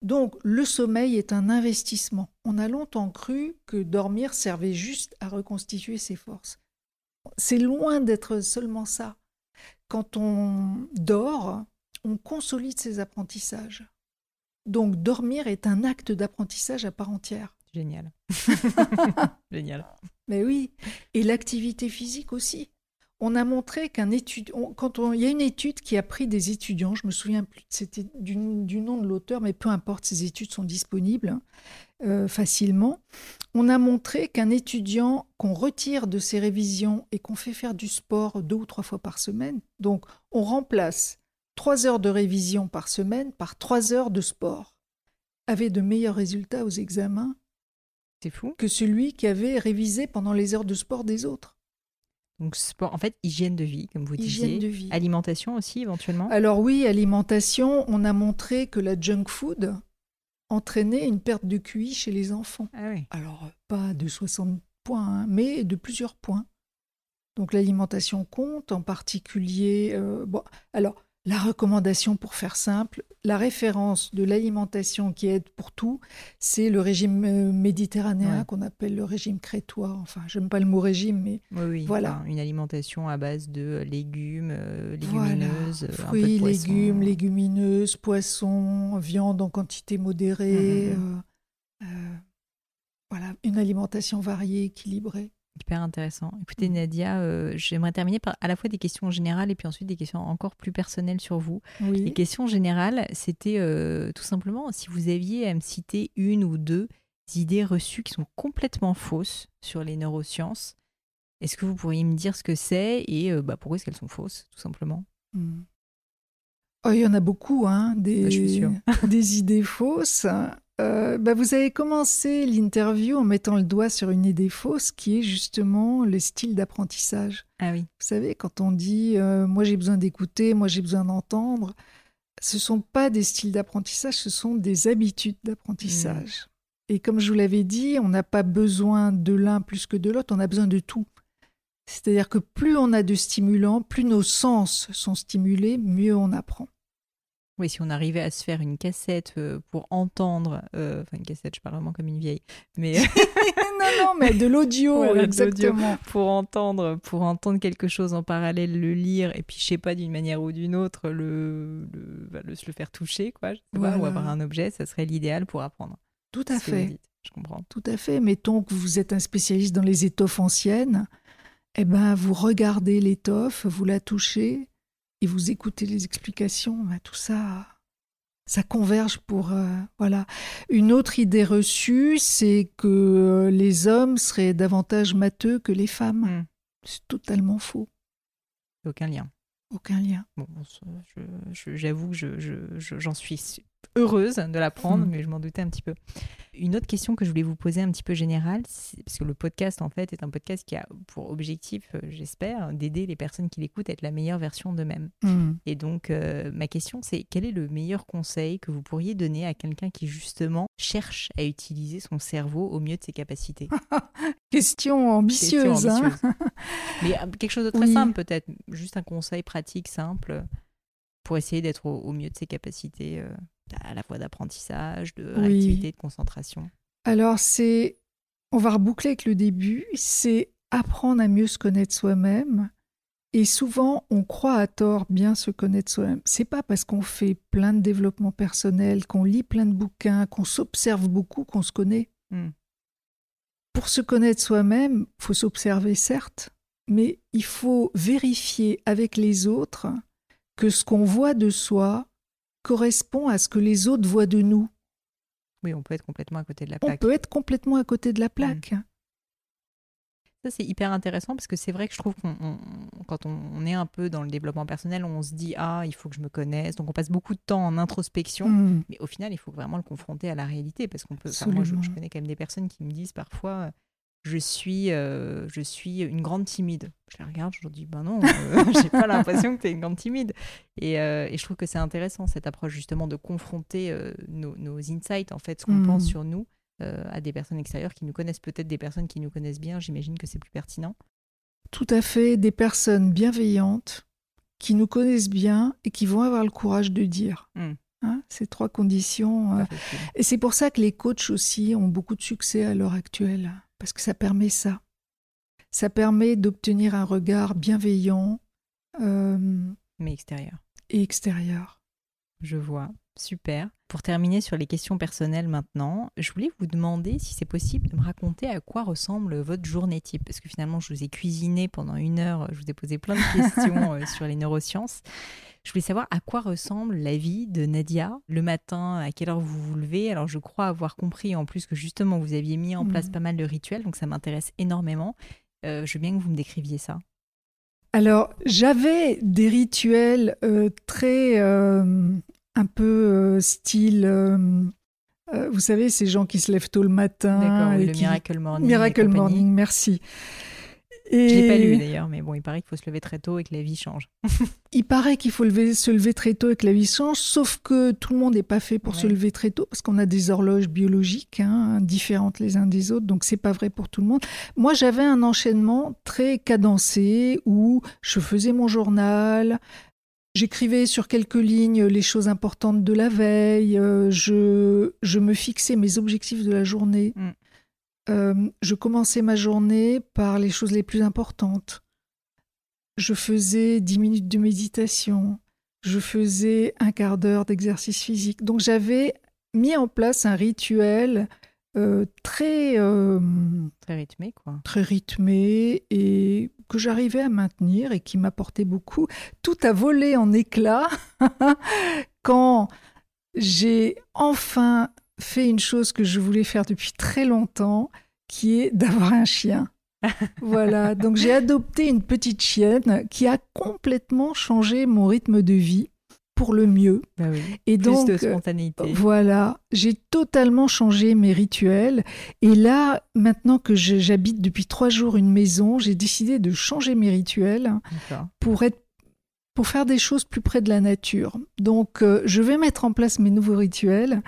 Donc, le sommeil est un investissement. On a longtemps cru que dormir servait juste à reconstituer ses forces. C'est loin d'être seulement ça. Quand on dort, on consolide ses apprentissages. Donc, dormir est un acte d'apprentissage à part entière. Génial. (laughs) Génial. Mais oui, et l'activité physique aussi. On a montré qu'un étudiant, quand on, il y a une étude qui a pris des étudiants, je me souviens plus, c'était du, du nom de l'auteur, mais peu importe, ces études sont disponibles euh, facilement. On a montré qu'un étudiant qu'on retire de ses révisions et qu'on fait faire du sport deux ou trois fois par semaine, donc on remplace trois heures de révision par semaine par trois heures de sport, avait de meilleurs résultats aux examens C'est fou. que celui qui avait révisé pendant les heures de sport des autres. Donc, sport, en fait, hygiène de vie, comme vous Hygiène disiez. de vie. Alimentation aussi, éventuellement. Alors oui, alimentation, on a montré que la junk food entraînait une perte de QI chez les enfants. Ah oui. Alors pas de 60 points, hein, mais de plusieurs points. Donc l'alimentation compte, en particulier. euh, bon, alors la recommandation pour faire simple, la référence de l'alimentation qui aide pour tout, c'est le régime euh, méditerranéen Ouais. qu'on appelle le régime crétois. Enfin, j'aime pas le mot régime, mais Oui, oui. Voilà. une alimentation à base de légumes, euh, Voilà. légumineuses, un peu de Fruits, poisson. légumes, légumineuses, poissons, viande en quantité modérée. Mhm. euh, euh, voilà, une alimentation variée, équilibrée. Hyper intéressant. Écoutez, Mm. Nadia, euh, j'aimerais terminer par à la fois des questions générales et puis ensuite des questions encore plus personnelles sur vous. Les questions générales, c'était euh, tout simplement si vous aviez à me citer une ou deux idées reçues qui sont complètement fausses sur les neurosciences. Est-ce que vous pourriez me dire ce que c'est et euh, bah, pourquoi est-ce qu'elles sont fausses, tout simplement? Mm. Oh, il y en a beaucoup, hein, des, Bah, je suis sûre. (laughs) des idées fausses. Euh, bah, vous avez commencé l'interview en mettant le doigt sur une idée fausse qui est justement le style d'apprentissage. Ah oui. Vous savez, quand on dit euh, moi j'ai besoin d'écouter, moi j'ai besoin d'entendre, ce ne sont pas des styles d'apprentissage, ce sont des habitudes d'apprentissage. Et comme je vous l'avais dit, on n'a pas besoin de l'un plus que de l'autre, on a besoin de tout. C'est-à-dire que plus on a de stimulants, plus nos sens sont stimulés, mieux on apprend. Oui, si on arrivait à se faire une cassette euh, pour entendre, euh, enfin une cassette, je parle vraiment comme une vieille, mais (laughs) (laughs) non, non, mais de l'audio, Voilà, de l'audio. exactement. pour entendre, pour entendre quelque chose en parallèle, le lire, et puis je sais pas d'une manière ou d'une autre, le, le, bah, le- se le faire toucher, quoi, je sais pas, ou avoir un objet, ça serait l'idéal pour apprendre. Tout à fait. dites, Je comprends. Tout à fait. Mettons que vous êtes un spécialiste dans les étoffes anciennes. Eh ben, vous regardez l'étoffe, vous la touchez et vous écoutez les explications. Ben, tout ça, ça converge pour euh, voilà. Une autre idée reçue, c'est que euh, les hommes seraient davantage matheux que les femmes. Hmm. C'est totalement faux. Aucun lien. Aucun lien. Bon, j'avoue que je- je- je- j'en suis su- heureuse de l'apprendre, Mm. mais je m'en doutais un petit peu. Une autre question que je voulais vous poser un petit peu générale, parce que le podcast, en fait, est un podcast qui a pour objectif, euh, j'espère, d'aider les personnes qui l'écoutent à être la meilleure version d'eux-mêmes. Hmm. Et donc, euh, ma question, c'est quel est le meilleur conseil que vous pourriez donner à quelqu'un qui, justement, cherche à utiliser son cerveau au mieux de ses capacités? (laughs) Question ambitieuse. Question hein. ambitieuse. (laughs) Mais euh, quelque chose de très Oui. simple, peut-être. Juste un conseil pratique, simple, pour essayer d'être au, au mieux de ses capacités, euh, à la fois d'apprentissage, de Oui. réactivité, de concentration. Alors, c'est. On va reboucler avec le début. C'est apprendre à mieux se connaître soi-même. Et souvent, on croit à tort bien se connaître soi-même. C'est pas parce qu'on fait plein de développement personnel, qu'on lit plein de bouquins, qu'on s'observe beaucoup, qu'on se connaît. Hmm. Pour se connaître soi-même, faut s'observer certes, mais il faut vérifier avec les autres que ce qu'on voit de soi correspond à ce que les autres voient de nous. Oui, on peut être complètement à côté de la On plaque. peut être complètement à côté de la plaque. Ça, c'est hyper intéressant parce que c'est vrai que je trouve qu'on, on- quand on, on est un peu dans le développement personnel, on se dit Ah, il faut que je me connaisse. Donc, on passe beaucoup de temps en introspection. Hmm. Mais au final, il faut vraiment le confronter à la réalité parce qu'on peut. enfin, moi, je, je connais quand même des personnes qui me disent parfois je suis, euh, je suis une grande timide. Je les regarde, je leur dis ben non, euh, (laughs) j'ai pas l'impression que tu es une grande timide. Et, euh, et je trouve que c'est intéressant cette approche justement de confronter euh, nos, nos insights, en fait, ce qu'on pense sur nous. à des personnes extérieures qui nous connaissent peut-être des personnes qui nous connaissent bien j'imagine que c'est plus pertinent Tout à fait, des personnes bienveillantes qui nous connaissent bien et qui vont avoir le courage de dire. Hmm. Hein, ces trois conditions. Et c'est pour ça que les coachs aussi ont beaucoup de succès à l'heure actuelle, parce que ça permet ça. Ça permet d'obtenir un regard bienveillant euh, mais extérieur et extérieur. Je vois, super. Pour terminer sur les questions personnelles maintenant, je voulais vous demander si c'est possible de me raconter à quoi ressemble votre journée type. Parce que finalement, je vous ai cuisiné pendant une heure, je vous ai posé plein de (laughs) questions euh, sur les neurosciences. Je voulais savoir à quoi ressemble la vie de Nadia le matin, à quelle heure vous vous levez. Alors, je crois avoir compris en plus que justement, vous aviez mis en place Mhm. pas mal de rituels, donc ça m'intéresse énormément. Euh, je veux bien que vous me décriviez ça. Alors, j'avais des rituels euh, très euh, un peu euh, style. euh, euh, vous savez, ces gens qui se lèvent tôt le matin. D'accord, oui, et le qui- Miracle Morning. Miracle. Morning, merci. Je l'ai pas lu d'ailleurs, mais bon, il paraît qu'il faut se lever très tôt et que la vie change. (laughs) il paraît qu'il faut lever- se lever très tôt et que la vie change, sauf que tout le monde n'est pas fait pour se lever très tôt parce qu'on a des horloges biologiques hein, différentes les uns des autres, donc c'est pas vrai pour tout le monde. Moi, j'avais un enchaînement très cadencé où je faisais mon journal. J'écrivais sur quelques lignes les choses importantes de la veille, euh, je, je me fixais mes objectifs de la journée. Mm. Euh, je commençais ma journée par les choses les plus importantes. Je faisais 10 minutes de méditation. Je faisais un quart d'heure d'exercice physique. Donc j'avais mis en place un rituel euh, très, euh, Très rythmé, quoi. très rythmé et que j'arrivais à maintenir et qui m'apportait beaucoup. Tout a volé en éclats (laughs) quand j'ai enfin fait une chose que je voulais faire depuis très longtemps, qui est d'avoir un chien. (laughs) voilà, donc j'ai adopté une petite chienne qui a complètement changé mon rythme de vie pour le mieux. Oui. Et Plus donc, de euh, spontanéité. voilà, j'ai totalement changé mes rituels. Et là, maintenant que j'habite depuis trois jours une maison, j'ai décidé de changer mes rituels pour être pour faire des choses plus près de la nature. Donc, euh, je vais mettre en place mes nouveaux rituels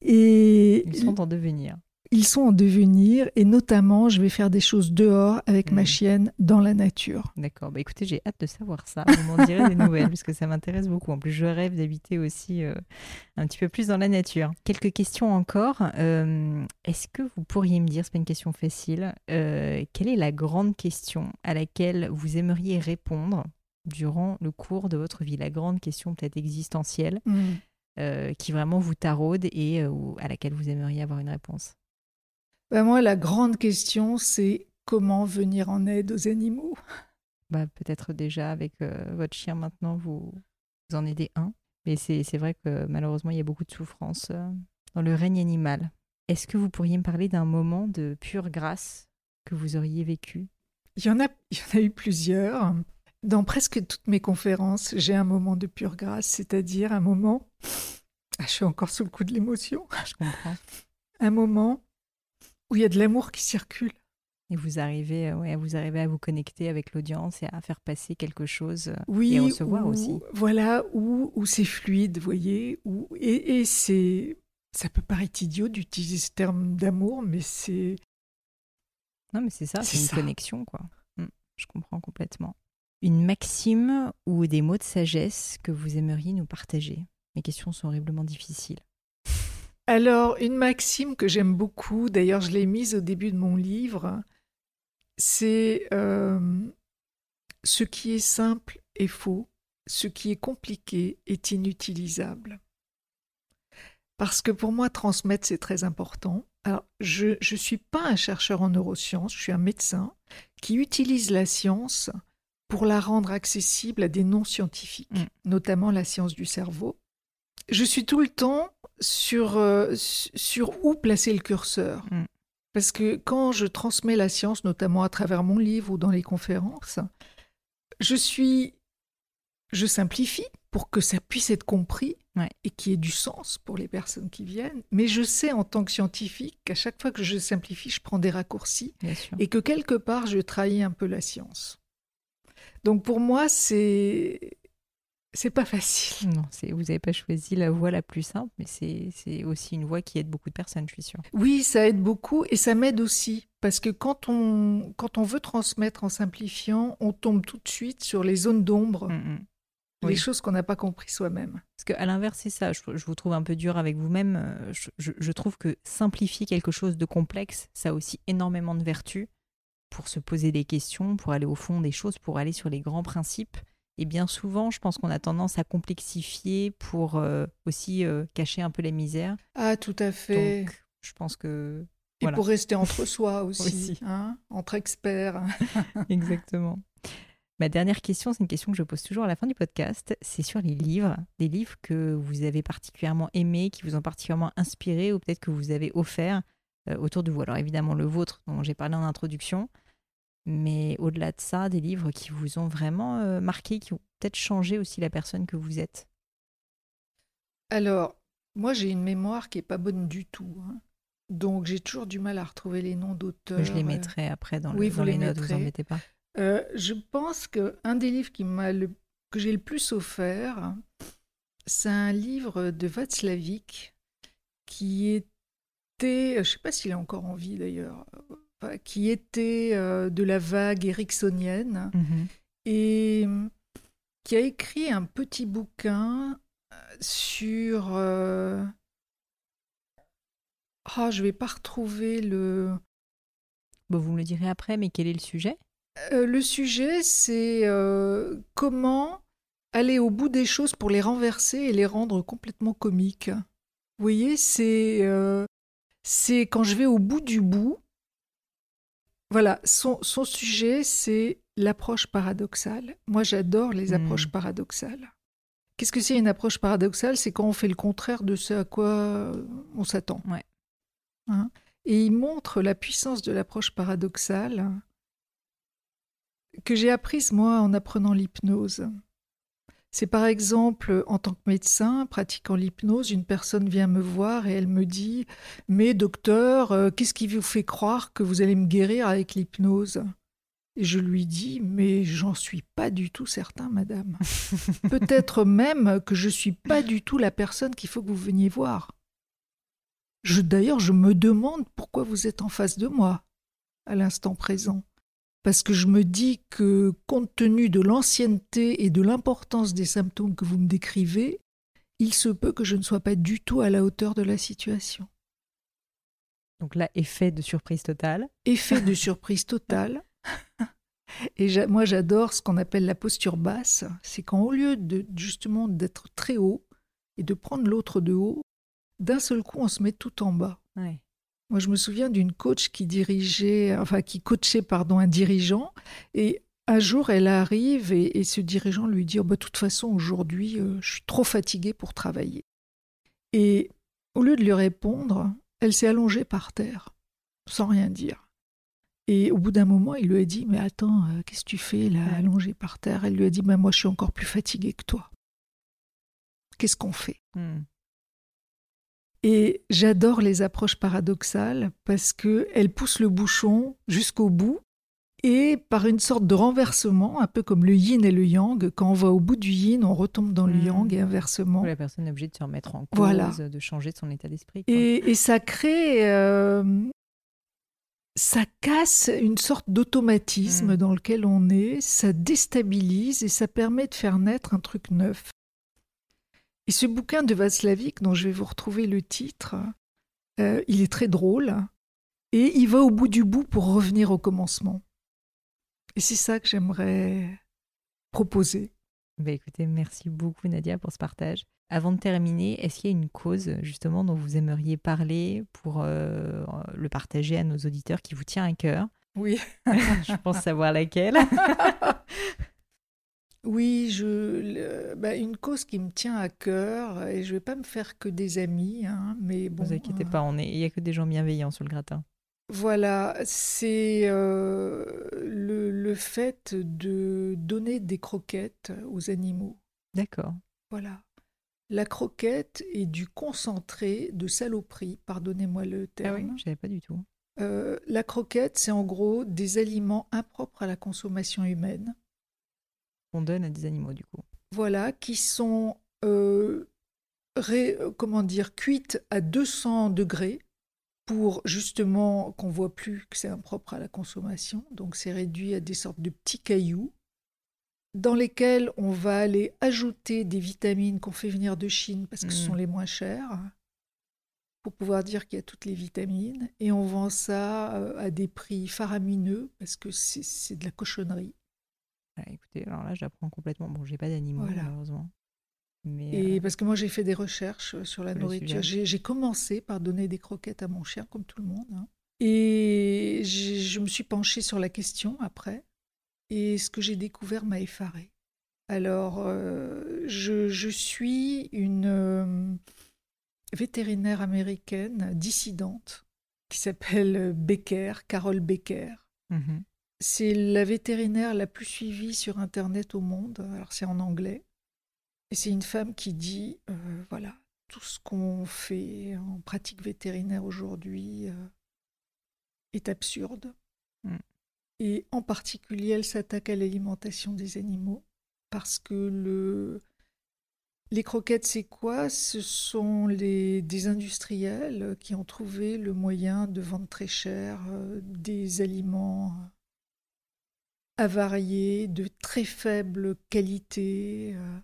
et Ils sont en devenir. Ils sont en devenir et notamment, je vais faire des choses dehors avec ma Mm. chienne dans la nature. D'accord. Bah écoutez, j'ai hâte de savoir ça. Vous m'en direz des nouvelles (laughs) parce que ça m'intéresse beaucoup. En plus, je rêve d'habiter aussi euh, un petit peu plus dans la nature. Quelques questions encore. Euh, Est-ce que vous pourriez me dire, c'est pas une question facile, euh, quelle est la grande question à laquelle vous aimeriez répondre durant le cours de votre vie? La grande question peut-être existentielle euh, qui vraiment vous taraude et à laquelle vous aimeriez avoir une réponse? Ben moi, la grande question, c'est comment venir en aide aux animaux. bah, peut-être déjà avec euh, votre chien maintenant, vous, vous en aidez un. Mais c'est vrai que malheureusement, il y a beaucoup de souffrance euh, dans le règne animal. Est-ce que vous pourriez me parler d'un moment de pure grâce que vous auriez vécu? Il y en a, il y en a eu plusieurs. Dans presque toutes mes conférences, j'ai un moment de pure grâce, c'est-à-dire un moment Ah, je suis encore sous le coup de l'émotion. Je comprends. Un moment où il y a de l'amour qui circule. Et vous arrivez, euh, ouais, vous arrivez à vous connecter avec l'audience et à faire passer quelque chose euh, Oui, et recevoir où- aussi. Voilà, où, où c'est fluide, vous voyez. Où, et et c'est. Ça peut paraître idiot d'utiliser ce terme d'amour, mais c'est. Non, mais c'est ça, C'est une ça. connexion, quoi. Mm, je comprends complètement. Une maxime ou des mots de sagesse que vous aimeriez nous partager? Mes questions sont horriblement difficiles. Alors, une maxime que j'aime beaucoup, d'ailleurs, je l'ai mise au début de mon livre, c'est euh, ce qui est simple est faux, ce qui est compliqué est inutilisable. Parce que pour moi, transmettre, c'est très important. Alors, je ne suis pas un chercheur en neurosciences, je suis un médecin qui utilise la science pour la rendre accessible à des non-scientifiques, Mm. notamment la science du cerveau. Je suis tout le temps sur, euh, su- sur où placer le curseur. Mm. Parce que quand je transmets la science, notamment à travers mon livre ou dans les conférences, je suis, je simplifie pour que ça puisse être compris Ouais. et qu'il y ait du sens pour les personnes qui viennent. Mais je sais en tant que scientifique qu'à chaque fois que je simplifie, je prends des raccourcis et que quelque part, je trahis un peu la science. Donc pour moi, c'est c'est pas facile. Non, vous n'avez pas choisi la voie la plus simple, mais c'est, aussi une voie qui aide beaucoup de personnes, je suis sûre. Oui, ça aide beaucoup et ça m'aide aussi parce que quand on quand on veut transmettre en simplifiant, on tombe tout de suite sur les zones d'ombre, Mm, mm. les Oui. choses qu'on n'a pas compris soi-même. Parce qu'à l'inverse, c'est ça. Je, je vous trouve un peu dur avec vous-même. Euh, Je, je- je trouve que simplifier quelque chose de complexe, ça a aussi énormément de vertus pour se poser des questions, pour aller au fond des choses, pour aller sur les grands principes. Et bien souvent, je pense qu'on a tendance à complexifier pour euh, aussi euh, cacher un peu les misères. Ah, tout à fait. Donc, je pense que. et pour rester (laughs) entre soi aussi, Aussi. hein, entre experts. (laughs) Exactement. Ma dernière question, c'est une question que je pose toujours à la fin du podcast. C'est sur les livres, des livres que vous avez particulièrement aimés, qui vous ont particulièrement inspiré ou peut-être que vous avez offert euh, autour de vous. Alors évidemment le vôtre dont j'ai parlé en introduction, mais au-delà de ça, des livres qui vous ont vraiment euh, marqué, qui ont peut-être changé aussi la personne que vous êtes. Alors, moi, j'ai une mémoire qui est pas bonne du tout. hein. Donc, j'ai toujours du mal à retrouver les noms d'auteurs. je les mettrai après dans, le- oui, vous dans les les notes, vous mettrez. embêtez pas. Euh, je pense que un des livres qui m'a le- que j'ai le plus offert, c'est un livre de Václavic qui était, je ne sais pas s'il est encore en vie d'ailleurs, qui était euh, de la vague ericksonienne Mhm. et euh, qui a écrit un petit bouquin euh, sur. Ah, je vais pas retrouver le. Bon, vous me le direz après, mais quel est le sujet? Euh, le sujet, c'est euh, comment aller au bout des choses pour les renverser et les rendre complètement comiques. Vous voyez, c'est euh, c'est quand je vais au bout du bout. Voilà, son, son sujet, c'est l'approche paradoxale. Moi, j'adore les Hmm. approches paradoxales. Qu'est-ce que c'est une approche paradoxale? C'est quand on fait le contraire de ce à quoi euh, on s'attend. Ouais. Hein? Et il montre la puissance de l'approche paradoxale que j'ai apprise moi en apprenant l'hypnose. C'est par exemple, en tant que médecin pratiquant l'hypnose, une personne vient me voir et elle me dit Mais docteur, euh, qu'est-ce qui vous fait croire que vous allez me guérir avec l'hypnose? Et je lui dis Mais j'en suis pas du tout certain, madame. (laughs) Peut-être même que je suis pas du tout la personne qu'il faut que vous veniez voir. Je, D'ailleurs, je me demande pourquoi vous êtes en face de moi à l'instant présent. Parce que je me dis que, compte tenu de l'ancienneté et de l'importance des symptômes que vous me décrivez, il se peut que je ne sois pas du tout à la hauteur de la situation. Donc là, effet de surprise totale. Effet de surprise totale. (laughs) Et moi, j'adore ce qu'on appelle la posture basse. C'est quand, au lieu de justement d'être très haut et de prendre l'autre de haut, d'un seul coup, on se met tout en bas. Ouais. Moi, je me souviens d'une coach qui dirigeait, enfin qui coachait pardon un dirigeant, et un jour elle arrive et, et ce dirigeant lui dit oh, bah, de toute façon aujourd'hui euh, je suis trop fatiguée pour travailler. Et au lieu de lui répondre, elle s'est allongée par terre sans rien dire. Et au bout d'un moment, il lui a dit mais attends euh, qu'est-ce que tu fais là allongée par terre? Elle lui a dit bah, moi je suis encore plus fatiguée que toi. Qu'est-ce qu'on fait? Hmm. Et j'adore les approches paradoxales parce qu'elles poussent le bouchon jusqu'au bout et par une sorte de renversement, un peu comme le yin et le yang, quand on va au bout du yin, on retombe dans le Hmm. yang et inversement. La personne est obligée de se remettre en cause, Voilà. de changer son état d'esprit. Et, et ça crée, euh, ça casse une sorte d'automatisme Mm. dans lequel on est, ça déstabilise et ça permet de faire naître un truc neuf. Et ce bouquin de Václavic, dont je vais vous retrouver le titre, euh, il est très drôle et il va au bout du bout pour revenir au commencement. Et c'est ça que j'aimerais proposer. Bah, écoutez, merci beaucoup Nadia pour ce partage. Avant de terminer, est-ce qu'il y a une cause justement dont vous aimeriez parler pour euh, le partager à nos auditeurs qui vous tient à cœur? Oui. (laughs) Je pense savoir laquelle. (laughs) Oui, je, le- bah, une cause qui me tient à cœur, et je vais pas me faire que des amis, hein, mais Ne bon. vous inquiétez euh, pas, on est- il n'y a que des gens bienveillants sur le gratin. Voilà, c'est euh, le, le fait de donner des croquettes aux animaux. D'accord. Voilà. La croquette est du concentré de saloperie, pardonnez-moi le Ah terme. oui, je savais pas du tout. Euh, la croquette, c'est en gros des aliments impropres à la consommation humaine. On donne à des animaux du coup. voilà, qui sont euh, ré- euh, comment dire, cuites à 200 degrés pour justement qu'on voit plus que c'est impropre à la consommation. Donc c'est réduit à des sortes de petits cailloux dans lesquels on va aller ajouter des vitamines qu'on fait venir de Chine parce que ce Mm. sont les moins chères pour pouvoir dire qu'il y a toutes les vitamines et on vend ça euh, à des prix faramineux parce que c'est de la cochonnerie. Ah, écoutez, alors là, j'apprends complètement. Bon, j'ai pas d'animaux Voilà. malheureusement. Mais Et euh, parce que moi, j'ai fait des recherches euh, sur la Le nourriture. J'ai commencé par donner des croquettes à mon chien, comme tout le monde. hein. Et je me suis penchée sur la question après. Et ce que j'ai découvert m'a effarée. Alors, euh, je, je suis une euh, vétérinaire américaine dissidente qui s'appelle Becker, Carol Becker. mhm. C'est la vétérinaire la plus suivie sur Internet au monde. Alors c'est en anglais. Et c'est une femme qui dit, euh, voilà, tout ce qu'on fait en pratique vétérinaire aujourd'hui euh, est absurde. Mm. Et en particulier, elle s'attaque à l'alimentation des animaux parce que le... les croquettes, c'est quoi? Ce sont les... des industriels qui ont trouvé le moyen de vendre très cher euh, des aliments avariés, de très faible qualité. euh.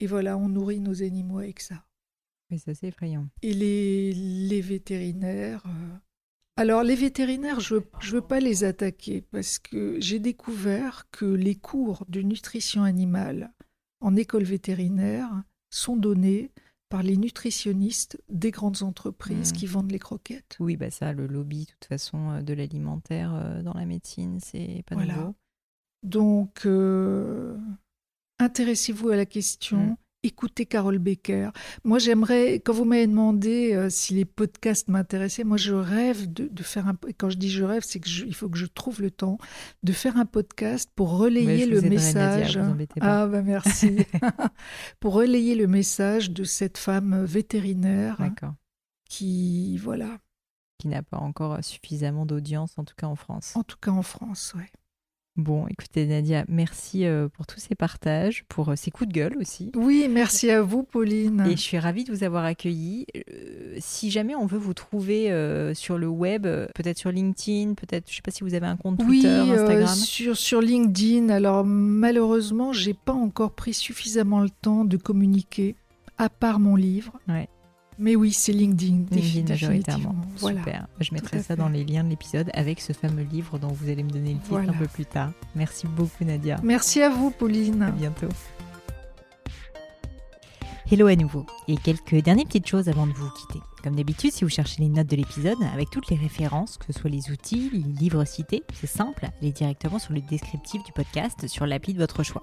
Et voilà, on nourrit nos animaux avec ça. Mais c'est assez effrayant. Et les, les vétérinaires. euh, Alors, les vétérinaires, je ne veux pas les attaquer parce que j'ai découvert que les cours de nutrition animale en école vétérinaire sont donnés par les nutritionnistes des grandes entreprises qui vendent les croquettes. Oui, bah ça, le lobby, de toute façon, euh, de l'alimentaire euh, dans la médecine, c'est pas Voilà. nouveau. Donc, euh, intéressez-vous à la question. Mm. Écoutez Carole Becker. Moi, j'aimerais, quand vous m'avez demandé euh, si les podcasts m'intéressaient, moi, je rêve de, de faire un. Quand je dis je rêve, c'est qu'il faut que je trouve le temps de faire un podcast pour relayer le message. Nadia, vous ah, bah merci. (laughs) pour relayer le message de cette femme vétérinaire qui, voilà, Qui n'a pas encore suffisamment d'audience, en tout cas en France. en tout cas en France, ouais. Bon, écoutez, Nadia, merci euh, pour tous ces partages, pour euh, ces coups de gueule aussi. Oui, merci à vous, Pauline. Et je suis ravie de vous avoir accueilli. Euh, si jamais on veut vous trouver euh, sur le web, peut-être sur LinkedIn, peut-être, je sais pas si vous avez un compte Oui, Twitter, euh, Instagram. sur, sur LinkedIn. Alors malheureusement, j'ai pas encore pris suffisamment le temps de communiquer, à part mon livre. Ouais. Mais oui, c'est LinkedIn, LinkedIn majoritairement. Voilà. Super. Je mettrai à ça fait. dans les liens de l'épisode avec ce fameux livre dont vous allez me donner le titre Voilà. un peu plus tard. Merci beaucoup, Nadia. Merci à vous, À Pauline. bientôt. Hello à nouveau. Et quelques dernières petites choses avant de vous quitter. Comme d'habitude, si vous cherchez les notes de l'épisode, avec toutes les références, que ce soit les outils, les livres cités, c'est simple, allez directement sur le descriptif du podcast sur l'appli de votre choix.